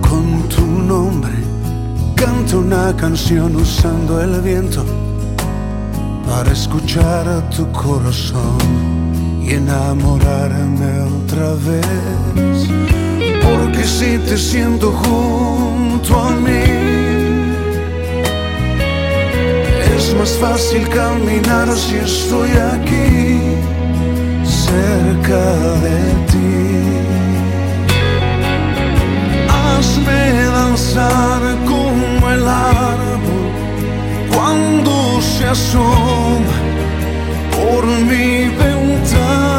con tu nombre. Canta una canción usando el viento para escuchar tu corazón y enamorarme otra vez. Porque si te siento junto a mí, es más fácil caminar si estoy aquí, cerca de ti. Hazme danzar como el árbol cuando se asoma por mi ventana.